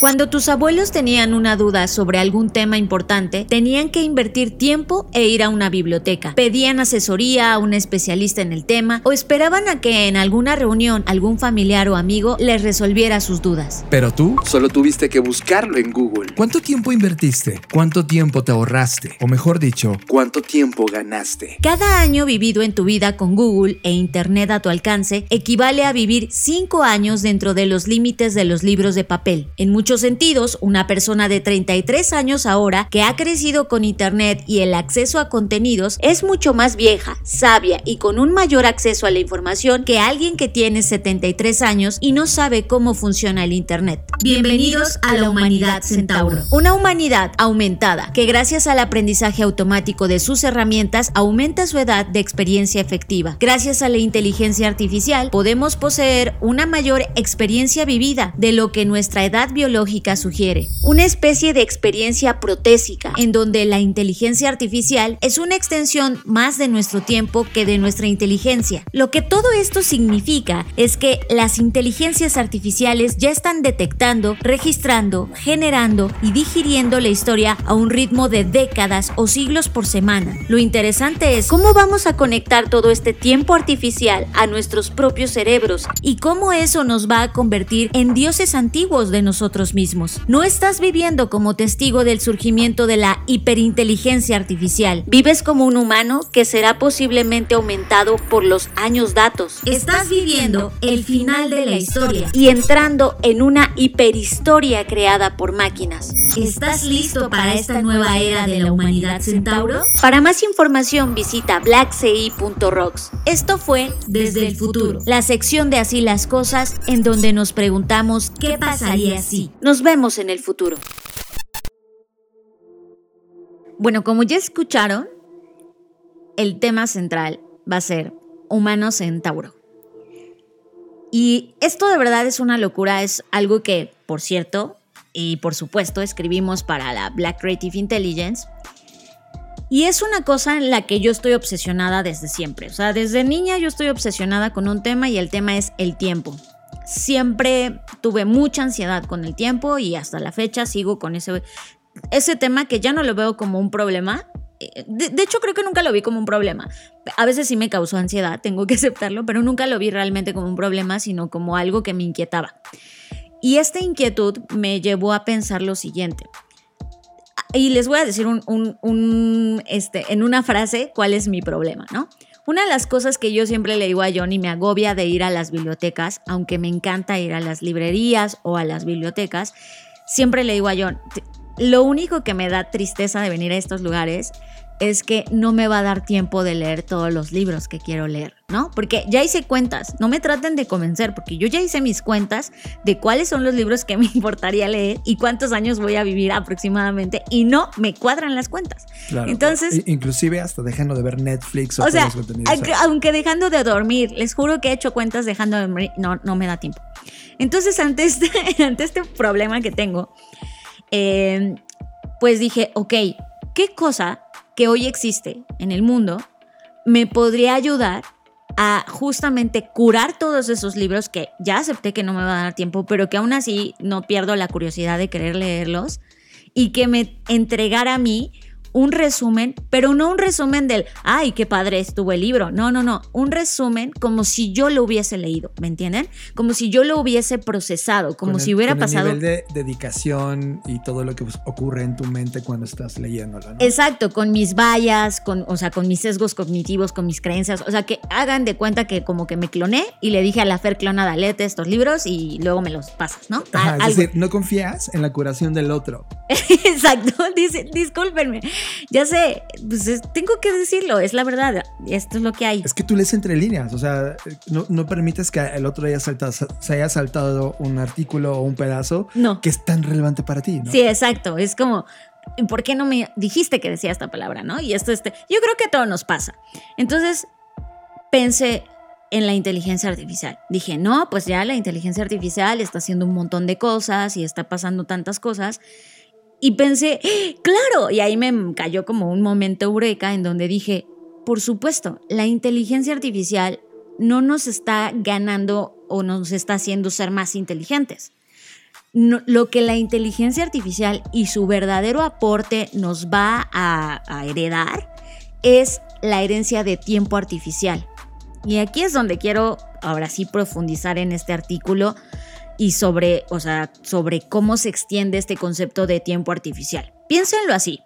Speaker 2: Cuando tus abuelos tenían una duda sobre algún tema importante, tenían que invertir tiempo e ir a una biblioteca. Pedían asesoría a un especialista en el tema o esperaban a que en alguna reunión algún familiar o amigo les resolviera sus dudas.
Speaker 3: Pero tú,
Speaker 1: Solo tuviste que buscarlo en Google.
Speaker 3: ¿cuánto tiempo invertiste? ¿Cuánto tiempo te ahorraste? O mejor dicho,
Speaker 1: ¿Cuánto tiempo ganaste?
Speaker 2: Cada año vivido en tu vida con Google e Internet a tu alcance equivale a vivir 5 años dentro de los límites de los libros de papel. En muchos sentidos, una persona de 33 años ahora que ha crecido con Internet y el acceso a contenidos es mucho más vieja, sabia y con un mayor acceso a la información que alguien que tiene 73 años y no sabe cómo funciona el Internet. Bienvenidos a la humanidad Centauro. Una humanidad aumentada que gracias al aprendizaje automático de sus herramientas aumenta su edad de experiencia efectiva. Gracias a la inteligencia artificial podemos poseer una mayor experiencia vivida de lo que nuestra edad biológica sugiere. Una especie de experiencia protésica en donde la inteligencia artificial es una extensión más de nuestro tiempo que de nuestra inteligencia. Lo que todo esto significa es que las inteligencias artificiales ya están detectando, registrando, generando y digiriendo la historia a un ritmo de décadas o siglos por semana. Lo interesante es cómo vamos a conectar todo este tiempo artificial a nuestros propios cerebros y cómo eso nos va a convertir en dioses antiguos de nosotros mismos. No estás viviendo como testigo del surgimiento de la hiperinteligencia artificial. Vives como un humano que será posiblemente aumentado por los años datos. Estás viviendo el final de la historia y entrando en una hiperhistoria creada por máquinas. ¿Estás listo para esta nueva era de la humanidad Centauro? Para más información visita blackci.rocks. Esto fue Desde el futuro, la sección de Así las cosas en donde nos preguntamos qué pasaría si. Nos vemos en el futuro. Bueno, como ya escucharon, el tema central va a ser humano centauro. Y esto de verdad es una locura, es algo que, por cierto, y por supuesto escribimos para la Black Creative Intelligence. Y es una cosa en la que yo estoy obsesionada desde siempre. O sea, desde niña yo estoy obsesionada con un tema y el tema es el tiempo. Siempre tuve mucha ansiedad con el tiempo y hasta la fecha sigo con ese, ese tema que ya no lo veo como un problema. Eh, De, hecho, creo que nunca lo vi como un problema. A veces sí me causó ansiedad, <laughs> tengo que aceptarlo, pero nunca lo vi realmente como un problema, sino como algo que me inquietaba. Y esta inquietud me llevó a pensar lo siguiente. y les voy a decir un- un, este, en una frase cuál es mi problema, ¿no? Una de las cosas que yo siempre le digo a John y me agobia de ir a las bibliotecas, aunque me encanta ir a las librerías o a las bibliotecas, siempre le digo a John, "T- lo único que me da tristeza de venir a estos lugares es que no me va a dar tiempo de leer todos los libros que quiero leer, ¿no? Porque ya hice cuentas, no me traten de convencer, porque yo ya hice mis cuentas de cuáles son los libros que me <laughs> importaría leer y cuántos años voy a vivir aproximadamente y no me cuadran las cuentas.
Speaker 3: Claro,
Speaker 2: Entonces-
Speaker 3: inclusive hasta dejando de ver Netflix o,
Speaker 2: O sea, aunque, aunque dejando de dormir, les juro que he hecho cuentas dejando de dormir, no, no me da tiempo. Entonces, ante este, <laughs> ante este problema que tengo, eh, pues dije, ok, ¿qué cosa que hoy existe en el mundo me podría ayudar a justamente curar todos esos libros que ya acepté que no me va a dar tiempo, pero que aún así no pierdo la curiosidad de querer leerlos y que me entregara a mí un resumen, pero no un resumen del, ay, qué padre estuvo el libro. No, no, no. Un resumen como si yo lo hubiese leído, ¿me entienden? Como si yo lo hubiese procesado, como si hubiera
Speaker 3: con el
Speaker 2: pasado.
Speaker 3: nivel de dedicación y todo lo que pues, ocurre en tu mente cuando estás leyéndolo. ¿no?
Speaker 2: Exacto, con mis vallas, con, o sea, con mis sesgos cognitivos, con mis creencias. O sea, que hagan de cuenta que como que me cloné y le dije a la Fer clonada, léete estos libros y luego me los pasas, ¿no?
Speaker 3: Ajá, es decir, no confías en la curación del otro. <laughs>
Speaker 2: Exacto, dice, discúlpenme. Ya sé, pues es- tengo que decirlo, es la verdad. Esto es lo que hay.
Speaker 3: Es que tú lees entre líneas, o sea, no, no permites que el otro haya saltado, se haya saltado un artículo o un pedazo
Speaker 2: No.
Speaker 3: que es tan relevante para ti, ¿no?
Speaker 2: Sí, exacto. Es como, ¿por qué no me dijiste que decía esta palabra, no? Y esto, este, yo creo que a todo nos pasa. Entonces, pensé en la inteligencia artificial. Dije, no, pues ya la inteligencia artificial está haciendo un montón de cosas y está pasando tantas cosas. Y pensé, claro, y ahí me cayó como un momento eureka en donde dije, por supuesto, la inteligencia artificial no nos está ganando o nos está haciendo ser más inteligentes lo que la inteligencia artificial y su verdadero aporte nos va a, a heredar es la herencia de tiempo artificial. Y aquí es donde quiero ahora sí profundizar en este artículo y sobre, o sea, sobre cómo se extiende este concepto de tiempo artificial. Piénsenlo así.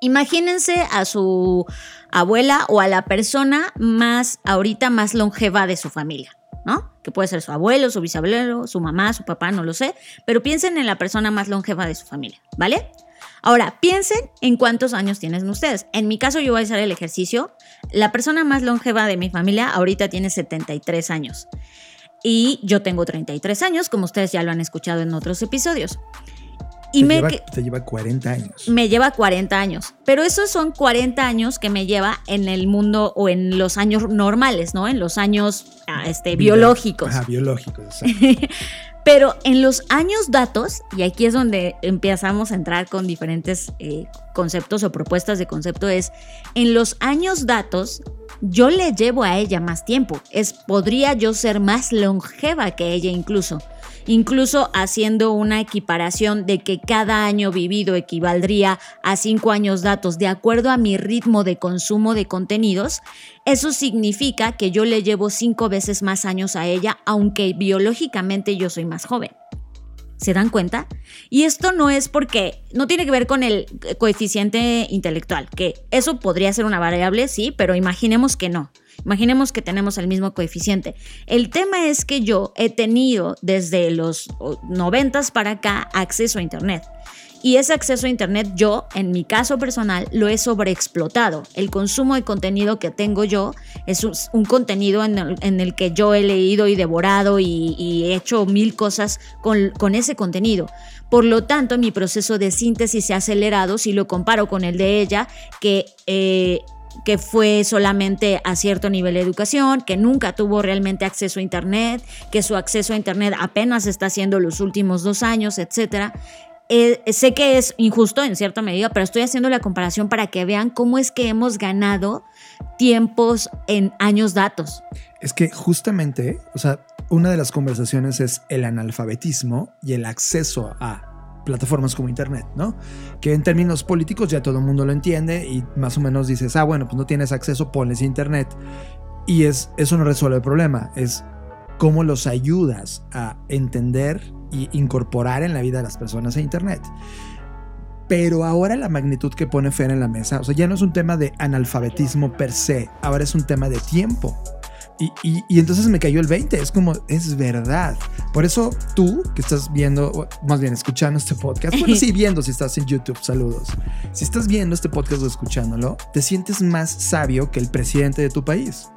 Speaker 2: Imagínense a su abuela o a la persona más ahorita más longeva de su familia, ¿no? Que puede ser su abuelo, su bisabuelo, su mamá, su papá, no lo sé, pero piensen en la persona más longeva de su familia, ¿vale? Ahora, piensen en cuántos años tienen ustedes. En mi caso, yo voy a hacer el ejercicio. La persona más longeva de mi familia ahorita tiene 73 años. Y yo tengo 33 años, como ustedes ya lo han escuchado en otros episodios. Y
Speaker 3: te,
Speaker 2: me,
Speaker 3: lleva, te lleva 40 años.
Speaker 2: me lleva 40 años, pero esos son 40 años que me lleva en el mundo o en los años normales, ¿no? En los años ah, este,
Speaker 3: Vida.
Speaker 2: biológicos.
Speaker 3: Ajá, biológicos. <laughs>
Speaker 2: Pero en los años datos, y aquí es donde empezamos a entrar con diferentes eh, conceptos o propuestas de concepto, es en los años datos, yo le llevo a ella más tiempo. Es, podría yo ser más longeva que ella incluso. Incluso haciendo una equiparación de que cada año vivido equivaldría a cinco años datos de acuerdo a mi ritmo de consumo de contenidos, eso significa que yo le llevo cinco veces más años a ella, aunque biológicamente yo soy más joven. ¿Se dan cuenta? Y esto no es porque, no tiene que ver con el coeficiente intelectual, que eso podría ser una variable, sí, pero imaginemos que no. Imaginemos que tenemos el mismo coeficiente. El tema es que yo he tenido desde los noventas para acá acceso a Internet. Y ese acceso a Internet yo, en mi caso personal, lo he sobreexplotado. El consumo de contenido que tengo yo es un, contenido en el, que yo he leído y devorado y, he hecho mil cosas con, con, ese contenido. Por lo tanto, mi proceso de síntesis se ha acelerado si lo comparo con el de ella, que... Eh, que fue solamente a cierto nivel de educación, que nunca tuvo realmente acceso a Internet, que su acceso a Internet apenas está haciendo los últimos dos años, etcétera. Eh, sé que es injusto en cierta medida, pero estoy haciendo la comparación para que vean cómo es que hemos ganado tiempos en años datos.
Speaker 3: Es que justamente, o sea, una de las conversaciones es el analfabetismo y el acceso a plataformas como Internet, ¿no? Que en términos políticos ya todo el mundo lo entiende y más o menos dices, ah, bueno, pues no tienes acceso, ponles Internet. Y es, eso no resuelve el problema, es cómo los ayudas a entender y incorporar en la vida de las personas a Internet. Pero ahora la magnitud que pone Fer en la mesa, o sea, ya no es un tema de analfabetismo per se, ahora es un tema de tiempo. Y, y- y entonces me cayó el 20, es como, es verdad. Por eso tú que estás viendo, más bien escuchando este podcast, bueno, <laughs> sí, viendo si estás en YouTube, saludos. Si estás viendo este podcast o escuchándolo, te sientes más sabio que el presidente de tu país.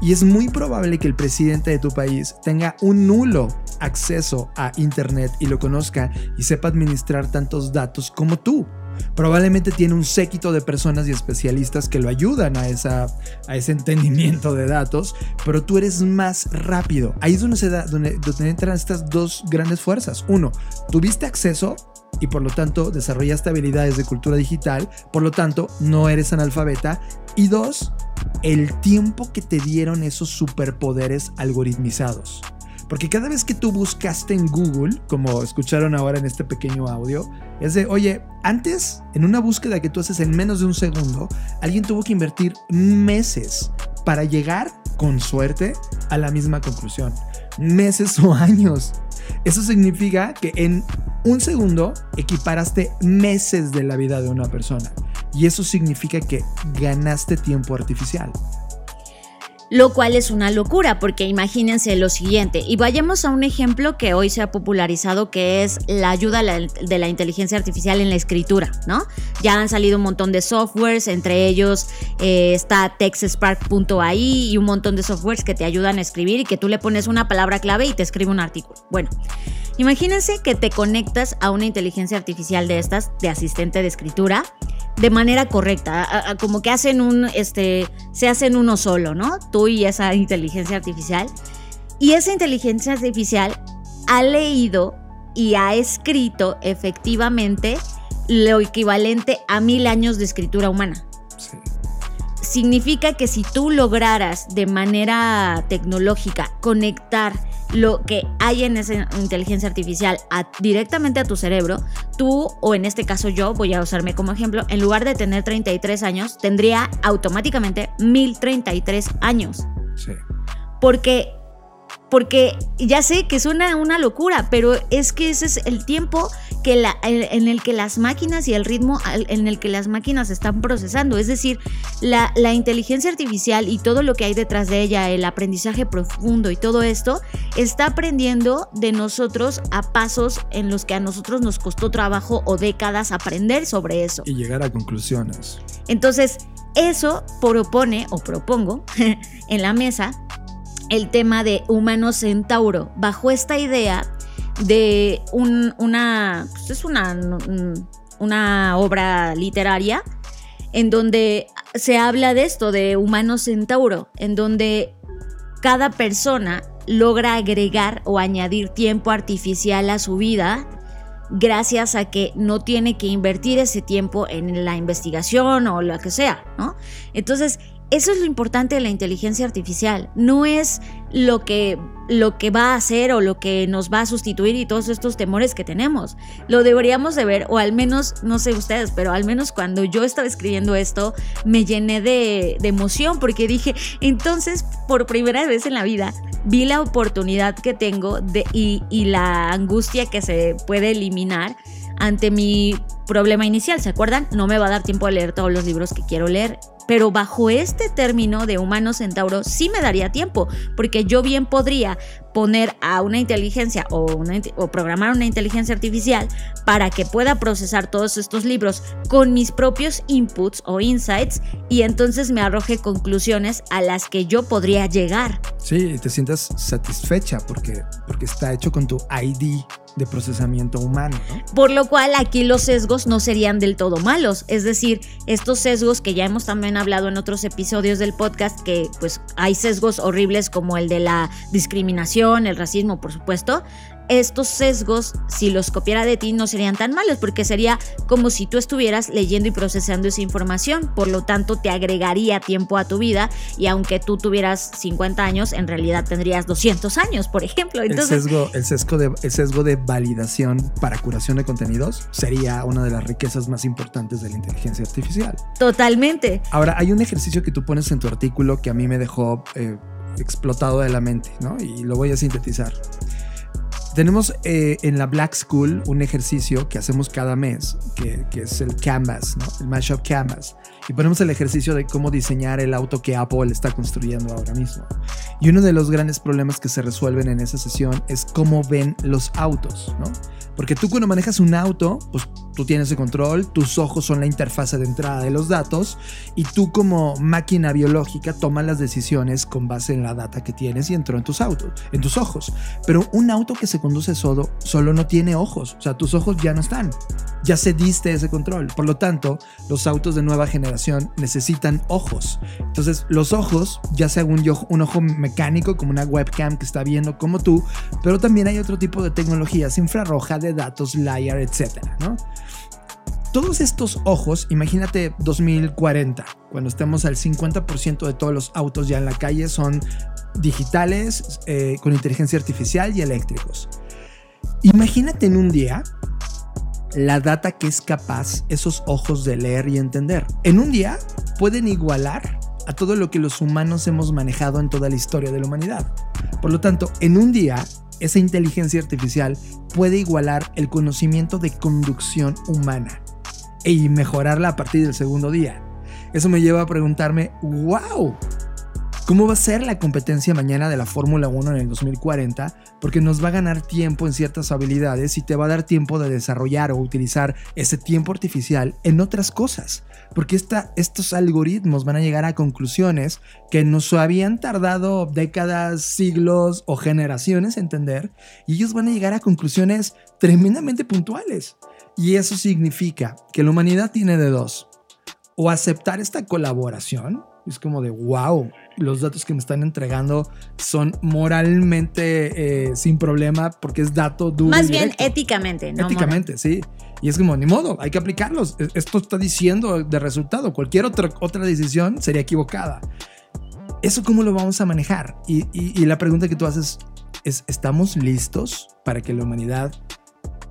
Speaker 3: Y es muy probable que el presidente de tu país tenga un nulo acceso a Internet y lo conozca y sepa administrar tantos datos como tú. Probablemente tiene un séquito de personas y especialistas que lo ayudan a, esa, a ese entendimiento de datos, pero tú eres más rápido. Ahí es donde, se da, donde, donde entran estas dos grandes fuerzas. Uno, tuviste acceso y por lo tanto desarrollaste habilidades de cultura digital, por lo tanto no eres analfabeta. Y dos, el tiempo que te dieron esos superpoderes algoritmizados. Porque cada vez que tú buscaste en Google, como escucharon ahora en este pequeño audio, es de, oye, antes, en una búsqueda que tú haces en menos de un segundo, alguien tuvo que invertir meses para llegar, con suerte, a la misma conclusión. Meses o años. Eso significa que en un segundo equiparaste meses de la vida de una persona. Y eso significa que ganaste tiempo artificial.
Speaker 2: Lo cual es una locura, porque imagínense lo siguiente, y vayamos a un ejemplo que hoy se ha popularizado, que es la ayuda de la inteligencia artificial en la escritura, ¿no? Ya han salido un montón de softwares, entre ellos eh, está TextSpark.ai y un montón de softwares que te ayudan a escribir y que tú le pones una palabra clave y te escribe un artículo. Bueno, imagínense que te conectas a una inteligencia artificial de estas, de asistente de escritura, de manera correcta, a- a- como que hacen un, este, se hacen uno solo, ¿no? Tú y esa inteligencia artificial. Y esa inteligencia artificial ha leído y ha escrito efectivamente lo equivalente a mil años de escritura humana.
Speaker 3: Sí.
Speaker 2: Significa que si tú lograras de manera tecnológica conectar lo que hay en esa inteligencia artificial a- directamente a tu cerebro, tú, o en este caso yo, voy a usarme como ejemplo, en lugar de tener 33 años, tendría automáticamente 1033 años.
Speaker 3: Sí.
Speaker 2: Porque, porque ya sé que suena una locura, pero es que ese es el tiempo que la- el- en el que las máquinas y el ritmo en el que las máquinas están procesando. Es decir, la, la inteligencia artificial y todo lo que hay detrás de ella, el aprendizaje profundo y todo esto, está aprendiendo de nosotros a pasos en los que a nosotros nos costó trabajo o décadas aprender sobre eso.
Speaker 3: Y llegar a conclusiones.
Speaker 2: Entonces, eso propone o propongo <laughs> en la mesa el tema de humano centauro, bajo esta idea de un- una, pues es una, una obra literaria en donde se habla de esto, de humano centauro, en donde cada persona logra agregar o añadir tiempo artificial a su vida gracias a que no tiene que invertir ese tiempo en la investigación o lo que sea, ¿no? Entonces, eso es lo importante de la inteligencia artificial, no es lo que, lo que va a hacer o lo que nos va a sustituir y todos estos temores que tenemos. Lo deberíamos de ver, o al menos, no sé ustedes, pero al menos cuando yo estaba escribiendo esto, me llené de, de emoción porque dije, entonces, por primera vez en la vida, vi la oportunidad que tengo de, y, y la angustia que se puede eliminar ante mi problema inicial. ¿Se acuerdan? No me va a dar tiempo a leer todos los libros que quiero leer. Pero bajo este término de humano centauro sí me daría tiempo, porque yo bien podría poner a una inteligencia o programar una inteligencia artificial para que pueda procesar todos estos libros con mis propios inputs o insights y entonces me arroje conclusiones a las que yo podría llegar.
Speaker 3: Sí, y te sientas satisfecha porque, porque está hecho con tu ID de procesamiento humano, ¿no?
Speaker 2: Por lo cual aquí los sesgos no serían del todo malos. Es decir, estos sesgos que ya hemos también hablado en otros episodios del podcast, que pues hay sesgos horribles como el de la discriminación, el racismo, por supuesto. Estos sesgos, si los copiara de ti, no serían tan malos, porque sería como si tú estuvieras leyendo y procesando esa información. Por lo tanto, te agregaría tiempo a tu vida y aunque tú tuvieras 50 años, en realidad tendrías 200 años, por ejemplo. Entonces,
Speaker 3: el, sesgo, el, sesgo de, el sesgo de validación para curación de contenidos sería una de las riquezas más importantes de la inteligencia artificial.
Speaker 2: totalmente.
Speaker 3: Ahora, hay un ejercicio que tú pones en tu artículo que a mí me dejó eh, explotado de la mente, ¿no? Y lo voy a sintetizar. Tenemos eh, en la Black School un ejercicio que hacemos cada mes, que, que es el Canvas, ¿no? el Mashup Canvas. Y ponemos el ejercicio de cómo diseñar el auto que Apple está construyendo ahora mismo. Y uno de los grandes problemas que se resuelven en esa sesión es cómo ven los autos, ¿no? Porque tú cuando manejas un auto, pues tú tienes el control, tus ojos son la interfase de entrada de los datos y tú como máquina biológica tomas las decisiones con base en la data que tienes y entró en tus autos, en tus ojos. Pero un auto que se conduce solo, solo no tiene ojos, o sea, tus ojos ya no están. Ya cediste ese control. Por lo tanto, los autos de nueva generación necesitan ojos. Entonces, los ojos, ya sea un, un ojo mecánico como una webcam que está viendo como tú, pero también hay otro tipo de tecnologías infrarroja de datos, LiDAR, etcétera, ¿no? Todos estos ojos, imagínate 2040, cuando estemos al 50% de todos los autos ya en la calle son digitales, eh, con inteligencia artificial y eléctricos. Imagínate en un día la data que es capaz esos ojos de leer y entender. En un día pueden igualar a todo lo que los humanos hemos manejado en toda la historia de la humanidad. Por lo tanto, en un día esa inteligencia artificial puede igualar el conocimiento de conducción humana y mejorarla a partir del segundo día. Eso me lleva a preguntarme, wow, ¿cómo va a ser la competencia mañana de la Fórmula 1 en el 2040? Porque nos va a ganar tiempo en ciertas habilidades y te va a dar tiempo de desarrollar o utilizar ese tiempo artificial en otras cosas. Porque estos algoritmos van a llegar a conclusiones que nos habían tardado décadas, siglos o generaciones entender y ellos van a llegar a conclusiones tremendamente puntuales. Y eso significa que la humanidad tiene de dos. O aceptar esta colaboración, es como de, wow, los datos que me están entregando son moralmente eh, sin problema porque es dato duro.
Speaker 2: Más bien éticamente, ¿no?
Speaker 3: Éticamente, sí. Y es como, ni modo, hay que aplicarlos. E-, esto está diciendo de resultado. Cualquier otra, otra decisión sería equivocada. ¿Eso cómo lo vamos a manejar? Y, y la pregunta que tú haces es, ¿estamos listos para que la humanidad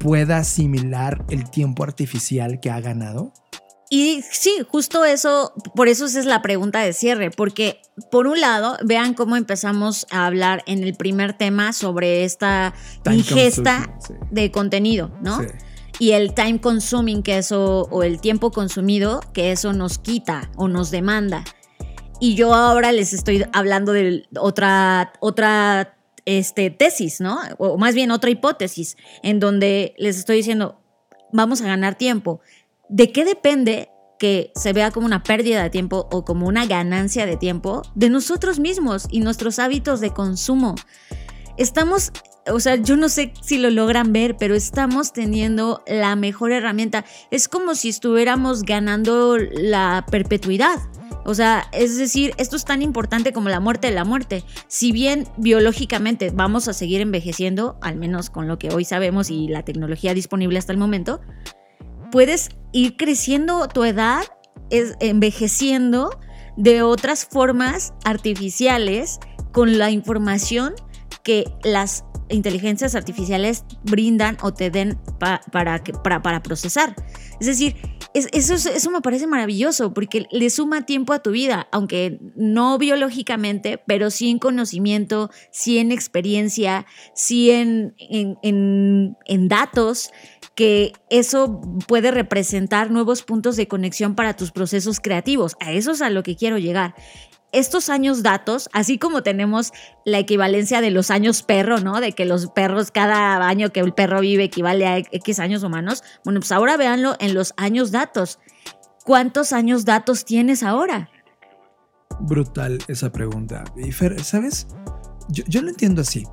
Speaker 3: pueda asimilar el tiempo artificial que ha ganado?
Speaker 2: Y sí, justo eso, por eso es la pregunta de cierre, porque por un lado, vean cómo empezamos a hablar en el primer tema sobre esta ingesta de contenido, ¿no? Y el time consuming que eso, o el tiempo consumido que eso nos quita o nos demanda. Y yo ahora les estoy hablando de otra, otra este, tesis, ¿no? O más bien otra hipótesis, en donde les estoy diciendo, vamos a ganar tiempo. ¿De qué depende que se vea como una pérdida de tiempo o como una ganancia de tiempo? De nosotros mismos y nuestros hábitos de consumo. Estamos, o sea, yo no sé si lo logran ver, pero estamos teniendo la mejor herramienta. Es como si estuviéramos ganando la perpetuidad. O sea, es decir, esto es tan importante como la muerte de la muerte. Si bien biológicamente vamos a seguir envejeciendo, al menos con lo que hoy sabemos y la tecnología disponible hasta el momento, puedes ir creciendo tu edad, es, envejeciendo de otras formas artificiales con la información que las inteligencias artificiales brindan o te den para, para, para procesar. Es decir, eso, eso me parece maravilloso porque le suma tiempo a tu vida, aunque no biológicamente, pero sí en conocimiento, sí en experiencia, sí en, en, en datos, que eso puede representar nuevos puntos de conexión para tus procesos creativos. A eso es a lo que quiero llegar estos años datos, así como tenemos la equivalencia de los años perro, ¿no? De que los perros, cada año que el perro vive equivale a X años humanos. Bueno, pues ahora véanlo en los años datos. ¿Cuántos años datos tienes ahora?
Speaker 3: Brutal esa pregunta. Y Fer, ¿sabes? Yo, yo lo entiendo así.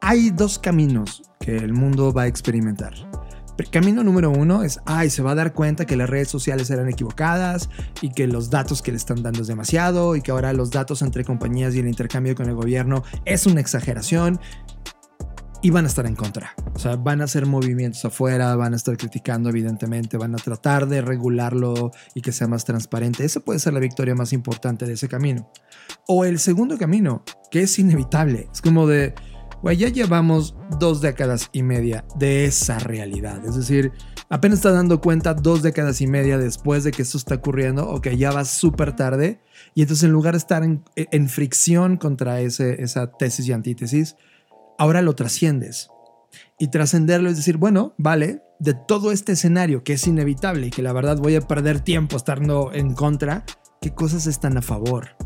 Speaker 3: Hay dos caminos que el mundo va a experimentar. Camino número uno es, ay, se va a dar cuenta que las redes sociales eran equivocadas y que los datos que le están dando es demasiado y que ahora los datos entre compañías y el intercambio con el gobierno es una exageración y van a estar en contra. O sea, van a hacer movimientos afuera, van a estar criticando evidentemente, van a tratar de regularlo y que sea más transparente. Esa puede ser la victoria más importante de ese camino. O el segundo camino, que es inevitable. Es como de, Güey, ya llevamos dos décadas y media de esa realidad. Es decir, apenas está dando cuenta dos décadas y media después de que esto está ocurriendo, ok, ya va súper tarde. Y entonces en lugar de estar en, fricción contra ese, esa tesis y antítesis, ahora lo trasciendes. y trascenderlo es decir, bueno, vale, de todo este escenario que es inevitable y que la verdad voy a perder tiempo estando en contra, ¿qué cosas están a favor?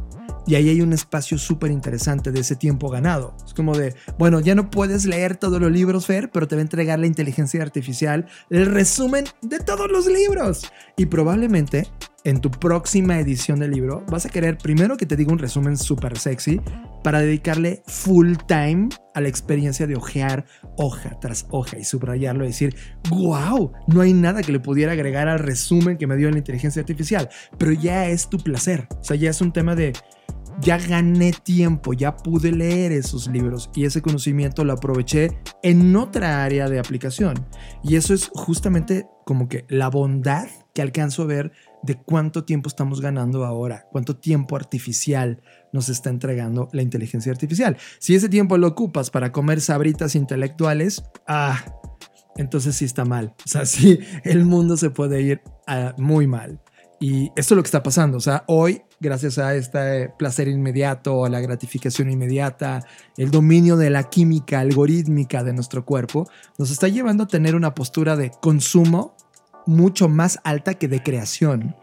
Speaker 3: Y ahí hay un espacio súper interesante de ese tiempo ganado. Es como de, bueno, ya no puedes leer todos los libros, Fer, pero te va a entregar la inteligencia artificial el resumen de todos los libros. Y probablemente en tu próxima edición del libro vas a querer primero que te diga un resumen súper sexy para dedicarle full time a la experiencia de ojear hoja tras hoja y subrayarlo y decir, wow, no hay nada que le pudiera agregar al resumen que me dio la inteligencia artificial, pero ya es tu placer. O sea, ya es un tema de ya gané tiempo, ya pude leer esos libros y ese conocimiento lo aproveché en otra área de aplicación. Y eso es justamente como que la bondad que alcanzo a ver de cuánto tiempo estamos ganando ahora, cuánto tiempo artificial nos está entregando la inteligencia artificial. Si ese tiempo lo ocupas para comer sabritas intelectuales, ah, entonces sí está mal. O sea, sí, el mundo se puede ir ah, muy mal. Y esto es lo que está pasando. O sea, hoy, gracias a este placer inmediato, a la gratificación inmediata, el dominio de la química algorítmica de nuestro cuerpo, nos está llevando a tener una postura de consumo mucho más alta que de creación.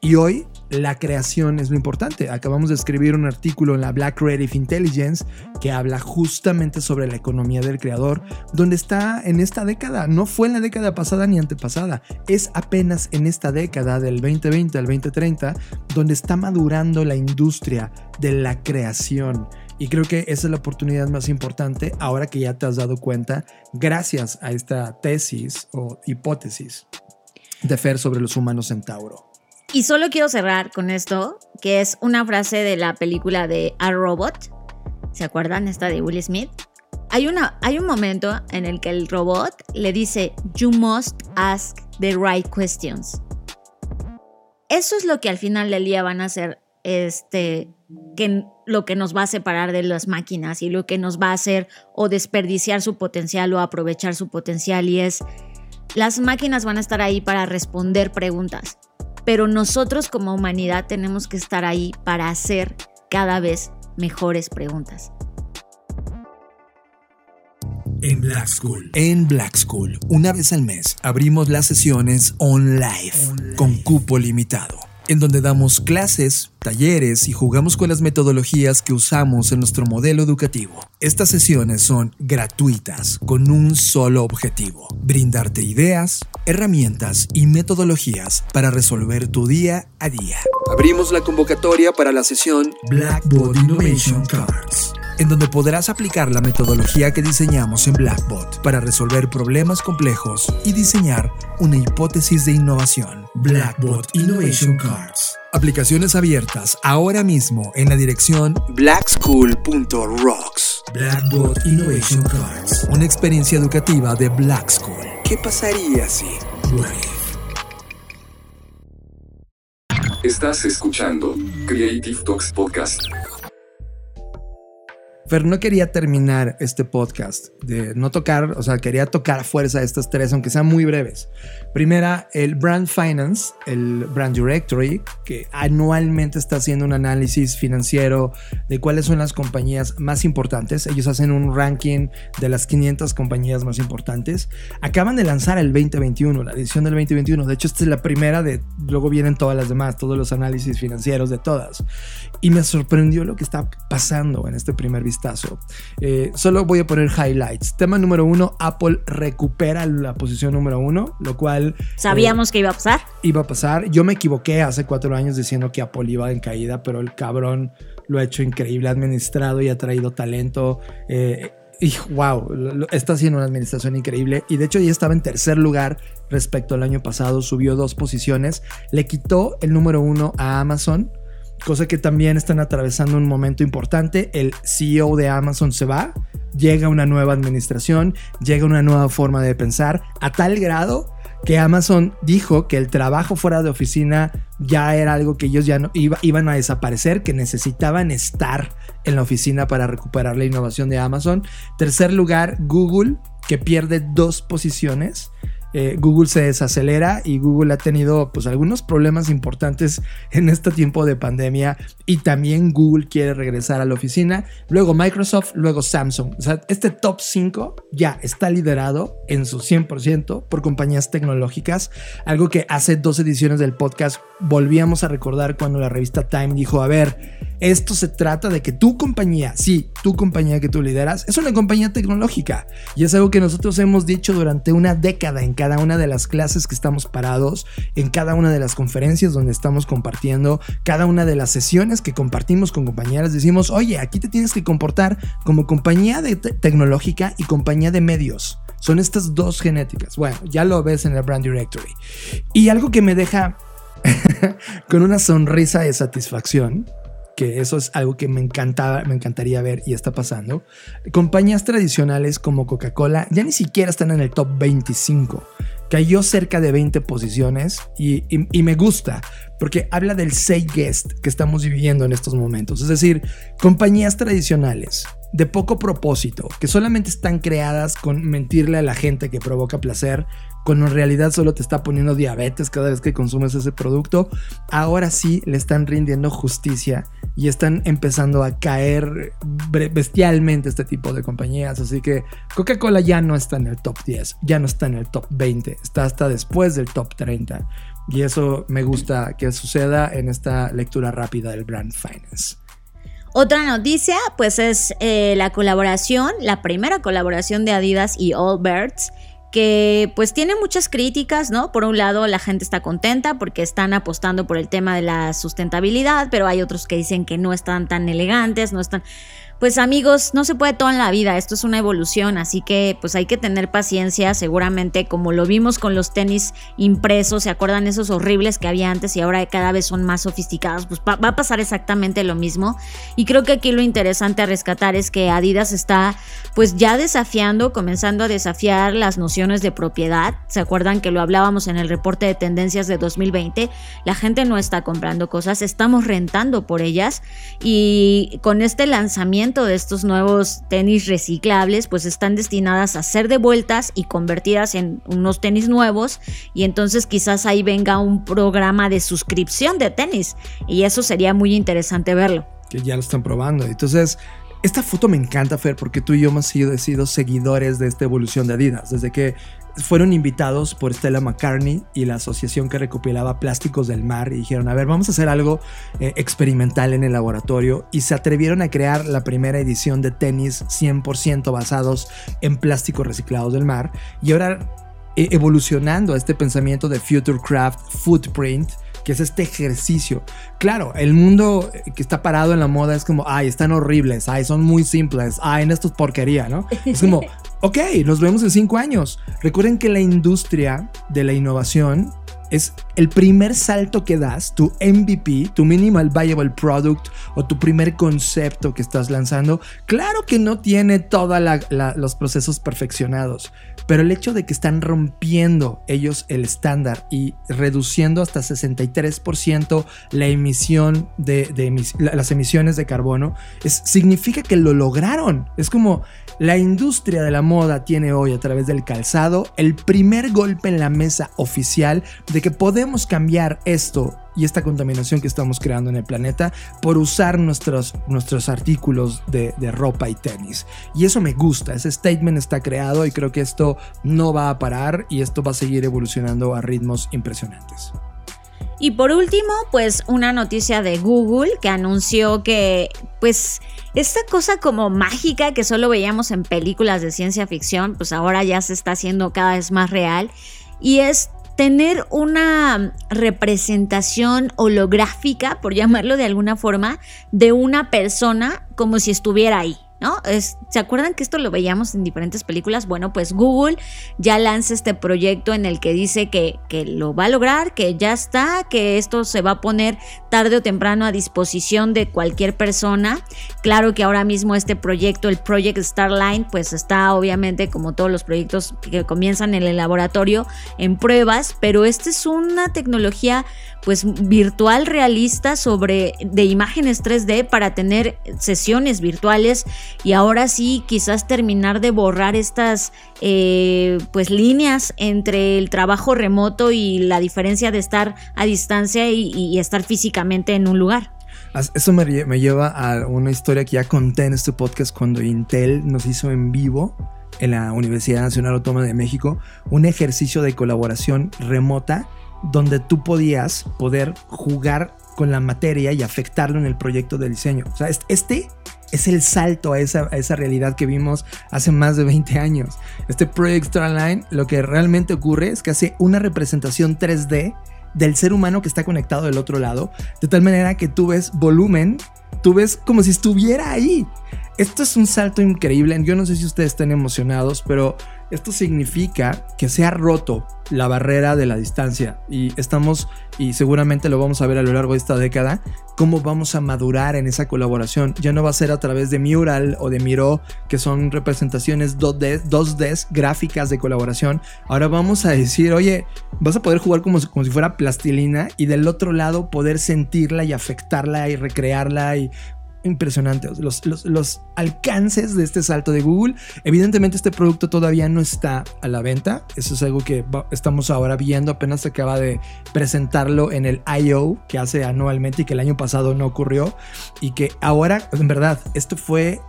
Speaker 3: Y hoy la creación es lo importante. Acabamos de escribir un artículo en la Black Creative Intelligence que habla justamente sobre la economía del creador, donde está en esta década. No fue en la década pasada ni antepasada, es apenas en esta década del 2020 al 2030 donde está madurando la industria de la creación. Y creo que esa es la oportunidad más importante ahora que ya te has dado cuenta gracias a esta tesis o hipótesis de Fer sobre los humanos centauro.
Speaker 2: Y solo quiero cerrar con esto, que es una frase de la película de A Robot. ¿Se acuerdan esta de Will Smith? Hay, una, hay un momento en el que el robot le dice, You must ask the right questions. Eso es lo que al final del día van a hacer, este, que lo que nos va a separar de las máquinas y lo que nos va a hacer o desperdiciar su potencial o aprovechar su potencial y es las máquinas van a estar ahí para responder preguntas, pero nosotros como humanidad tenemos que estar ahí para hacer cada vez mejores preguntas.
Speaker 6: En Black School. En Black School, una vez al mes, abrimos las sesiones on live, con cupo limitado en donde damos clases, talleres y jugamos con las metodologías que usamos en nuestro modelo educativo. Estas sesiones son gratuitas con un solo objetivo, brindarte ideas, herramientas y metodologías para resolver tu día a día.
Speaker 1: Abrimos la convocatoria para la sesión
Speaker 6: Blackboard Innovation Cards en donde podrás aplicar la metodología que diseñamos en Blackbot para resolver problemas complejos y diseñar una hipótesis de innovación. Blackbot Innovation Cards. Aplicaciones abiertas ahora mismo en la dirección
Speaker 1: blackschool.rocks.
Speaker 6: Blackbot Innovation Cards. Una experiencia educativa de Black School.
Speaker 1: ¿Qué pasaría si?
Speaker 5: Estás escuchando Creative Talks Podcast.
Speaker 3: Fer, no quería terminar este podcast de no tocar, o sea, quería tocar a fuerza estas tres, aunque sean muy breves. Primera, el Brand Finance, el Brand Directory, que anualmente está haciendo un análisis financiero de cuáles son las compañías más importantes. Ellos hacen un ranking de las 500 compañías más importantes. Acaban de lanzar el 2021, la edición del 2021. De hecho, esta es la primera de, luego vienen todas las demás, todos los análisis financieros de todas. Y me sorprendió lo que está pasando en este primer vistazo eh, solo voy a poner highlights. Tema número uno, Apple recupera la posición número uno, lo cual...
Speaker 2: Sabíamos eh, que iba a pasar.
Speaker 3: Iba a pasar. Yo me equivoqué hace cuatro años diciendo que Apple iba en caída, pero el cabrón lo ha hecho increíble, ha administrado y ha traído talento. Eh, y wow, está haciendo una administración increíble. Y de hecho ya estaba en tercer lugar respecto al año pasado, subió dos posiciones, le quitó el número uno a Amazon cosa que también están atravesando un momento importante. El CEO de Amazon se va, llega una nueva administración, llega una nueva forma de pensar, a tal grado que Amazon dijo que el trabajo fuera de oficina ya era algo que ellos ya no iban a desaparecer, que necesitaban estar en la oficina para recuperar la innovación de Amazon. Tercer lugar, Google, que pierde dos posiciones eh, Google se desacelera y Google ha tenido pues algunos problemas importantes en este tiempo de pandemia y también Google quiere regresar a la oficina, luego Microsoft, luego Samsung. O este top 5 ya está liderado en su 100% por compañías tecnológicas, algo que hace dos ediciones del podcast volvíamos a recordar cuando la revista Time dijo, a ver, esto se trata de que tu compañía, sí, tu compañía que tú lideras, es una compañía tecnológica. Y es algo que nosotros hemos dicho durante una década en cada una de las clases que estamos parados, en cada una de las conferencias donde estamos compartiendo, cada una de las sesiones que compartimos con compañeras. Decimos, oye, aquí te tienes que comportar como compañía de tecnológica y compañía de medios. Son estas dos genéticas. Bueno, ya lo ves en el Brand Directory. Y algo que me deja <laughs> con una sonrisa de satisfacción que eso es algo que me encantaba, me encantaría ver y está pasando. Compañías tradicionales como Coca-Cola ya ni siquiera están en el top 25. Cayó cerca de 20 posiciones y, y me gusta porque habla del say guest que estamos viviendo en estos momentos. Es decir, compañías tradicionales de poco propósito, que solamente están creadas con mentirle a la gente que provoca placer, cuando en realidad solo te está poniendo diabetes cada vez que consumes ese producto, ahora sí le están rindiendo justicia y están empezando a caer bestialmente este tipo de compañías. Así que Coca-Cola ya no está en el top 10, ya no está en el top 20, está hasta después del top 30. Y eso me gusta que suceda en esta lectura rápida del Brand Finance.
Speaker 2: Otra noticia, pues es eh, la colaboración, la primera colaboración de Adidas y Allbirds, que pues tiene muchas críticas, ¿no? Por un lado, la gente está contenta porque están apostando por el tema de la sustentabilidad, pero hay otros que dicen que no están tan elegantes, no están pues amigos, no se puede todo en la vida, esto es una evolución, así que pues hay que tener paciencia, seguramente como lo vimos con los tenis impresos, ¿se acuerdan esos horribles que había antes y ahora cada vez son más sofisticados? Pues va a pasar exactamente lo mismo y creo que aquí lo interesante a rescatar es que Adidas está pues ya desafiando, comenzando a desafiar las nociones de propiedad, ¿se acuerdan que lo hablábamos en el reporte de tendencias de 2020? La gente no está comprando cosas, estamos rentando por ellas y con este lanzamiento de estos nuevos tenis reciclables pues están destinadas a ser devueltas y convertidas en unos tenis nuevos y entonces quizás ahí venga un programa de suscripción de tenis y eso sería muy interesante verlo.
Speaker 3: Que ya lo están probando. Entonces, esta foto me encanta, Fer, porque tú y yo hemos sido, sido seguidores de esta evolución de Adidas. Desde que fueron invitados por Stella McCartney y la asociación que recopilaba plásticos del mar y dijeron, a ver, vamos a hacer algo eh, experimental en el laboratorio y se atrevieron a crear la primera edición de tenis 100% basados en plásticos reciclados del mar y ahora e, evolucionando a este pensamiento de Future Craft Footprint que es este ejercicio. Claro, el mundo que está parado en la moda es como, ay, están horribles, ay, son muy simples, ay, en esto es porquería, ¿no? Es como, <laughs> ok, nos vemos en cinco años. Recuerden que la industria de la innovación es el primer salto que das, tu MVP, tu Minimal Viable Product o tu primer concepto que estás lanzando. Claro que no tiene todos los procesos perfeccionados, pero el hecho de que están rompiendo ellos el estándar y reduciendo hasta 63% la emisión de, las emisiones de carbono, significa que lo lograron. Es como la industria de la moda tiene hoy a través del calzado el primer golpe en la mesa oficial de que podemos cambiar esto y esta contaminación que estamos creando en el planeta por usar nuestros, nuestros artículos de, de, ropa y tenis. Y eso me gusta, ese statement está creado y creo que esto no va a parar y esto va a seguir evolucionando a ritmos impresionantes.
Speaker 2: Y por último, pues una noticia de Google que anunció que pues esta cosa como mágica que solo veíamos en películas de ciencia ficción, pues ahora ya se está haciendo cada vez más real y es tener una representación holográfica, por llamarlo de alguna forma, de una persona como si estuviera ahí. ¿No? ¿Se acuerdan que esto lo veíamos en diferentes películas? Bueno, pues Google ya lanza este proyecto en el que dice que, que, lo va a lograr, que ya está, que esto se va a poner tarde o temprano a disposición de cualquier persona. Claro que ahora mismo este proyecto, el Project Starline, pues está obviamente como todos los proyectos que comienzan en el laboratorio en pruebas, pero esta es una tecnología pues virtual realista sobre de imágenes 3D para tener sesiones virtuales y ahora sí quizás terminar de borrar estas eh, pues líneas entre el trabajo remoto y la diferencia de estar a distancia y, estar físicamente en un lugar.
Speaker 3: Eso me, me, lleva a una historia que ya conté en este podcast cuando Intel nos hizo en vivo en la Universidad Nacional Autónoma de México un ejercicio de colaboración remota donde tú podías poder jugar con la materia y afectarlo en el proyecto de diseño. O sea, este es el salto a esa, realidad que vimos hace más de 20 años. Este Project Starline lo que realmente ocurre es que hace una representación 3D del ser humano que está conectado del otro lado, de tal manera que tú ves volumen, tú ves como si estuviera ahí. Esto es un salto increíble. Yo no sé si ustedes están emocionados, pero esto significa que se ha roto la barrera de la distancia y estamos, y seguramente lo vamos a ver a lo largo de esta década, cómo vamos a madurar en esa colaboración. Ya no va a ser a través de Mural o de Miro, que son representaciones 2D, 2D gráficas de colaboración. Ahora vamos a decir, oye, vas a poder jugar como, como si fuera plastilina y del otro lado poder sentirla y afectarla y recrearla y impresionantes los, los, alcances de este salto de Google. Evidentemente este producto todavía no está a la venta. Eso es algo que estamos ahora viendo. Apenas se acaba de presentarlo en el I.O. que hace anualmente y que el año pasado no ocurrió. Y que ahora, en verdad, esto fue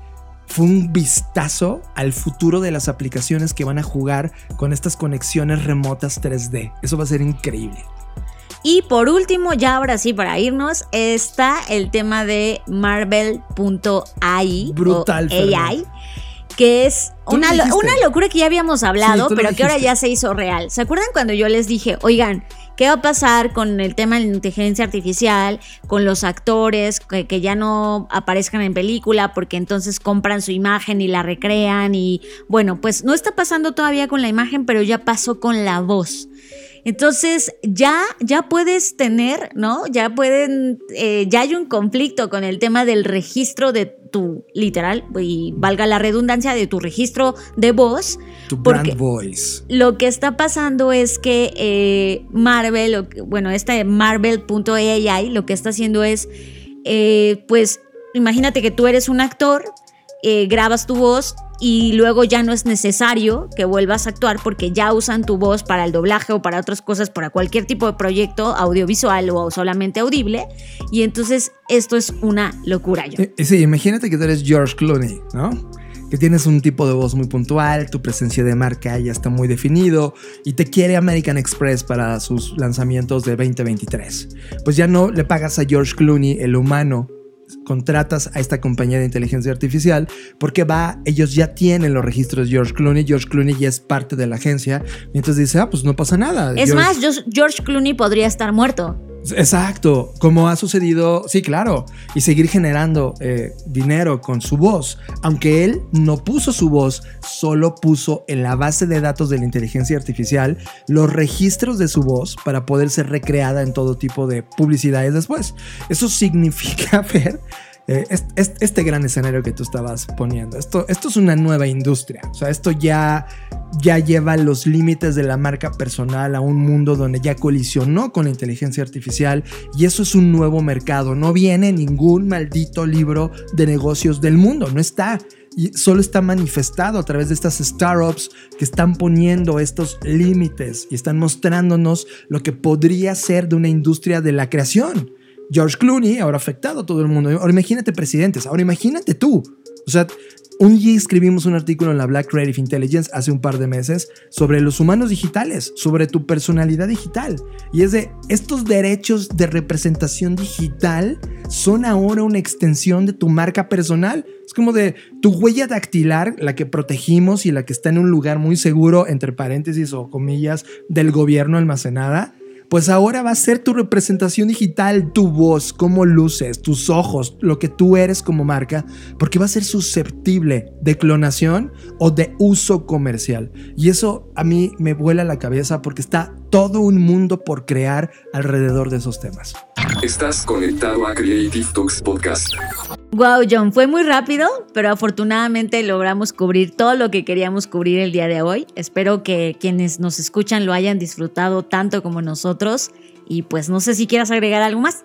Speaker 3: fue un vistazo al futuro de las aplicaciones que van a jugar con estas conexiones remotas 3D. Eso va a ser increíble.
Speaker 2: Y por último, ya ahora sí, para irnos, está el tema de Marvel.ai.
Speaker 3: Brutal.
Speaker 2: AI. Que es una, una, locura que ya habíamos hablado, pero que ahora ya se hizo real. ¿Se acuerdan cuando yo les dije, oigan, ¿Qué va a pasar con el tema de la inteligencia artificial, con los actores que, que, ya no aparezcan en película porque entonces compran su imagen y la recrean? Y bueno, pues no está pasando todavía con la imagen, pero ya pasó con la voz. Entonces ya, ya puedes tener, ¿no? Ya pueden, eh, ya hay un conflicto con el tema del registro de tu, literal, y valga la redundancia, de tu registro de voz.
Speaker 3: Tu brand voice.
Speaker 2: Lo que está pasando es que eh, Marvel, bueno, este Marvel.ai lo que está haciendo es, eh, pues, imagínate que tú eres un actor, grabas tu voz y luego ya no es necesario que vuelvas a actuar porque ya usan tu voz para el doblaje o para otras cosas, para cualquier tipo de proyecto audiovisual o solamente audible. Y entonces esto es una locura.
Speaker 3: Eh, sí, imagínate que tú eres George Clooney, ¿no? que tienes un tipo de voz muy puntual, tu presencia de marca ya está muy definido y te quiere American Express para sus lanzamientos de 2023. Pues ya no le pagas a George Clooney, el humano, contratas a esta compañía de inteligencia artificial porque va, ellos ya tienen los registros de George Clooney, George Clooney ya es parte de la agencia, mientras dice, ah, pues no pasa nada.
Speaker 2: Es más, George Clooney podría estar muerto.
Speaker 3: Exacto, como ha sucedido, sí, claro, y seguir generando eh, dinero con su voz, aunque él no puso su voz, solo puso en la base de datos de la inteligencia artificial los registros de su voz para poder ser recreada en todo tipo de publicidades después. Eso <laughs> significa ver eh, este, gran escenario que tú estabas poniendo. Esto, esto es una nueva industria. O sea, esto ya, ya lleva los límites de la marca personal a un mundo donde ya colisionó con la inteligencia artificial y eso es un nuevo mercado. No viene ningún maldito libro de negocios del mundo. No está y solo está manifestado a través de estas startups que están poniendo estos límites y están mostrándonos lo que podría ser de una industria de la creación. George Clooney ahora afectado a todo el mundo. Ahora imagínate presidentes, ahora imagínate tú. O sea, un día escribimos un artículo en la Black Creative Intelligence hace un par de meses sobre los humanos digitales, sobre tu personalidad digital. Y es de estos derechos de representación digital son ahora una extensión de tu marca personal. Es como de tu huella dactilar, la que protegimos y la que está en un lugar muy seguro, entre paréntesis o comillas, del gobierno almacenada pues ahora va a ser tu representación digital, tu voz, cómo luces, tus ojos, lo que tú eres como marca, porque va a ser susceptible de clonación o de uso comercial. Y eso a mí me vuela la cabeza porque está todo un mundo por crear alrededor de esos temas.
Speaker 5: Estás conectado a Creative Talks Podcast.
Speaker 2: Wow, John, fue muy rápido, pero afortunadamente logramos cubrir todo lo que queríamos cubrir el día de hoy. Espero que quienes nos escuchan lo hayan disfrutado tanto como nosotros. Y pues no sé si quieras agregar algo más.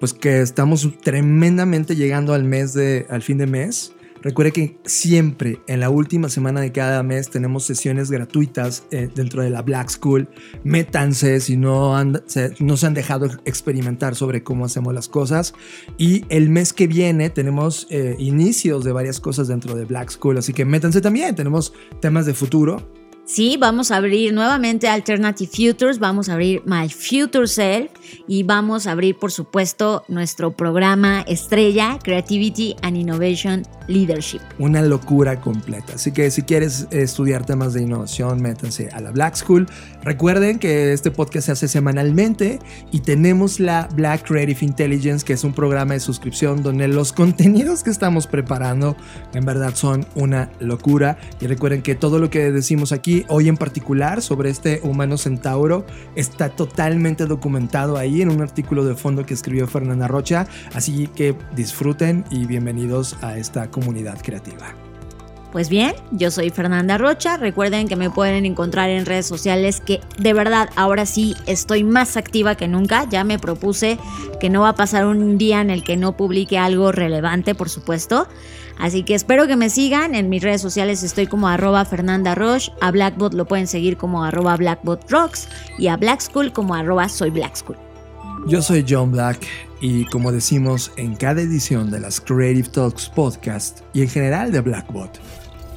Speaker 3: Pues que estamos tremendamente llegando al mes de, al fin de mes Recuerde que siempre en la última semana de cada mes tenemos sesiones gratuitas eh, dentro de la Black School. Métanse si no, se, no se han dejado experimentar sobre cómo hacemos las cosas. Y el mes que viene tenemos eh, inicios de varias cosas dentro de Black School, así que métanse también. Tenemos temas de futuro,
Speaker 2: Sí, vamos a abrir nuevamente Alternative Futures, vamos a abrir My Future Self y vamos a abrir, por supuesto, nuestro programa estrella Creativity and Innovation Leadership.
Speaker 3: Una locura completa. Así que si quieres estudiar temas de innovación, métanse a la Black School. Recuerden que este podcast se hace semanalmente y tenemos la Black Creative Intelligence, que es un programa de suscripción donde los <laughs> contenidos que estamos preparando en verdad son una locura. Y recuerden que todo lo que decimos aquí hoy en particular sobre este humano centauro está totalmente documentado ahí en un artículo de fondo que escribió Fernanda Rocha, así que disfruten y bienvenidos a esta comunidad creativa.
Speaker 2: Pues bien, yo soy Fernanda Rocha. Recuerden que me pueden encontrar en redes sociales que de verdad ahora sí estoy más activa que nunca. Ya me propuse que no va a pasar un día en el que no publique algo relevante, por supuesto. Así que espero que me sigan. En mis redes sociales estoy como arroba Fernanda Roche. A Blackbot lo pueden seguir como arroba Blackbot. Y a Black School como arroba soy Black School.
Speaker 3: Yo soy John Black y como decimos en cada edición de las Creative Talks podcast y en general de Blackbot,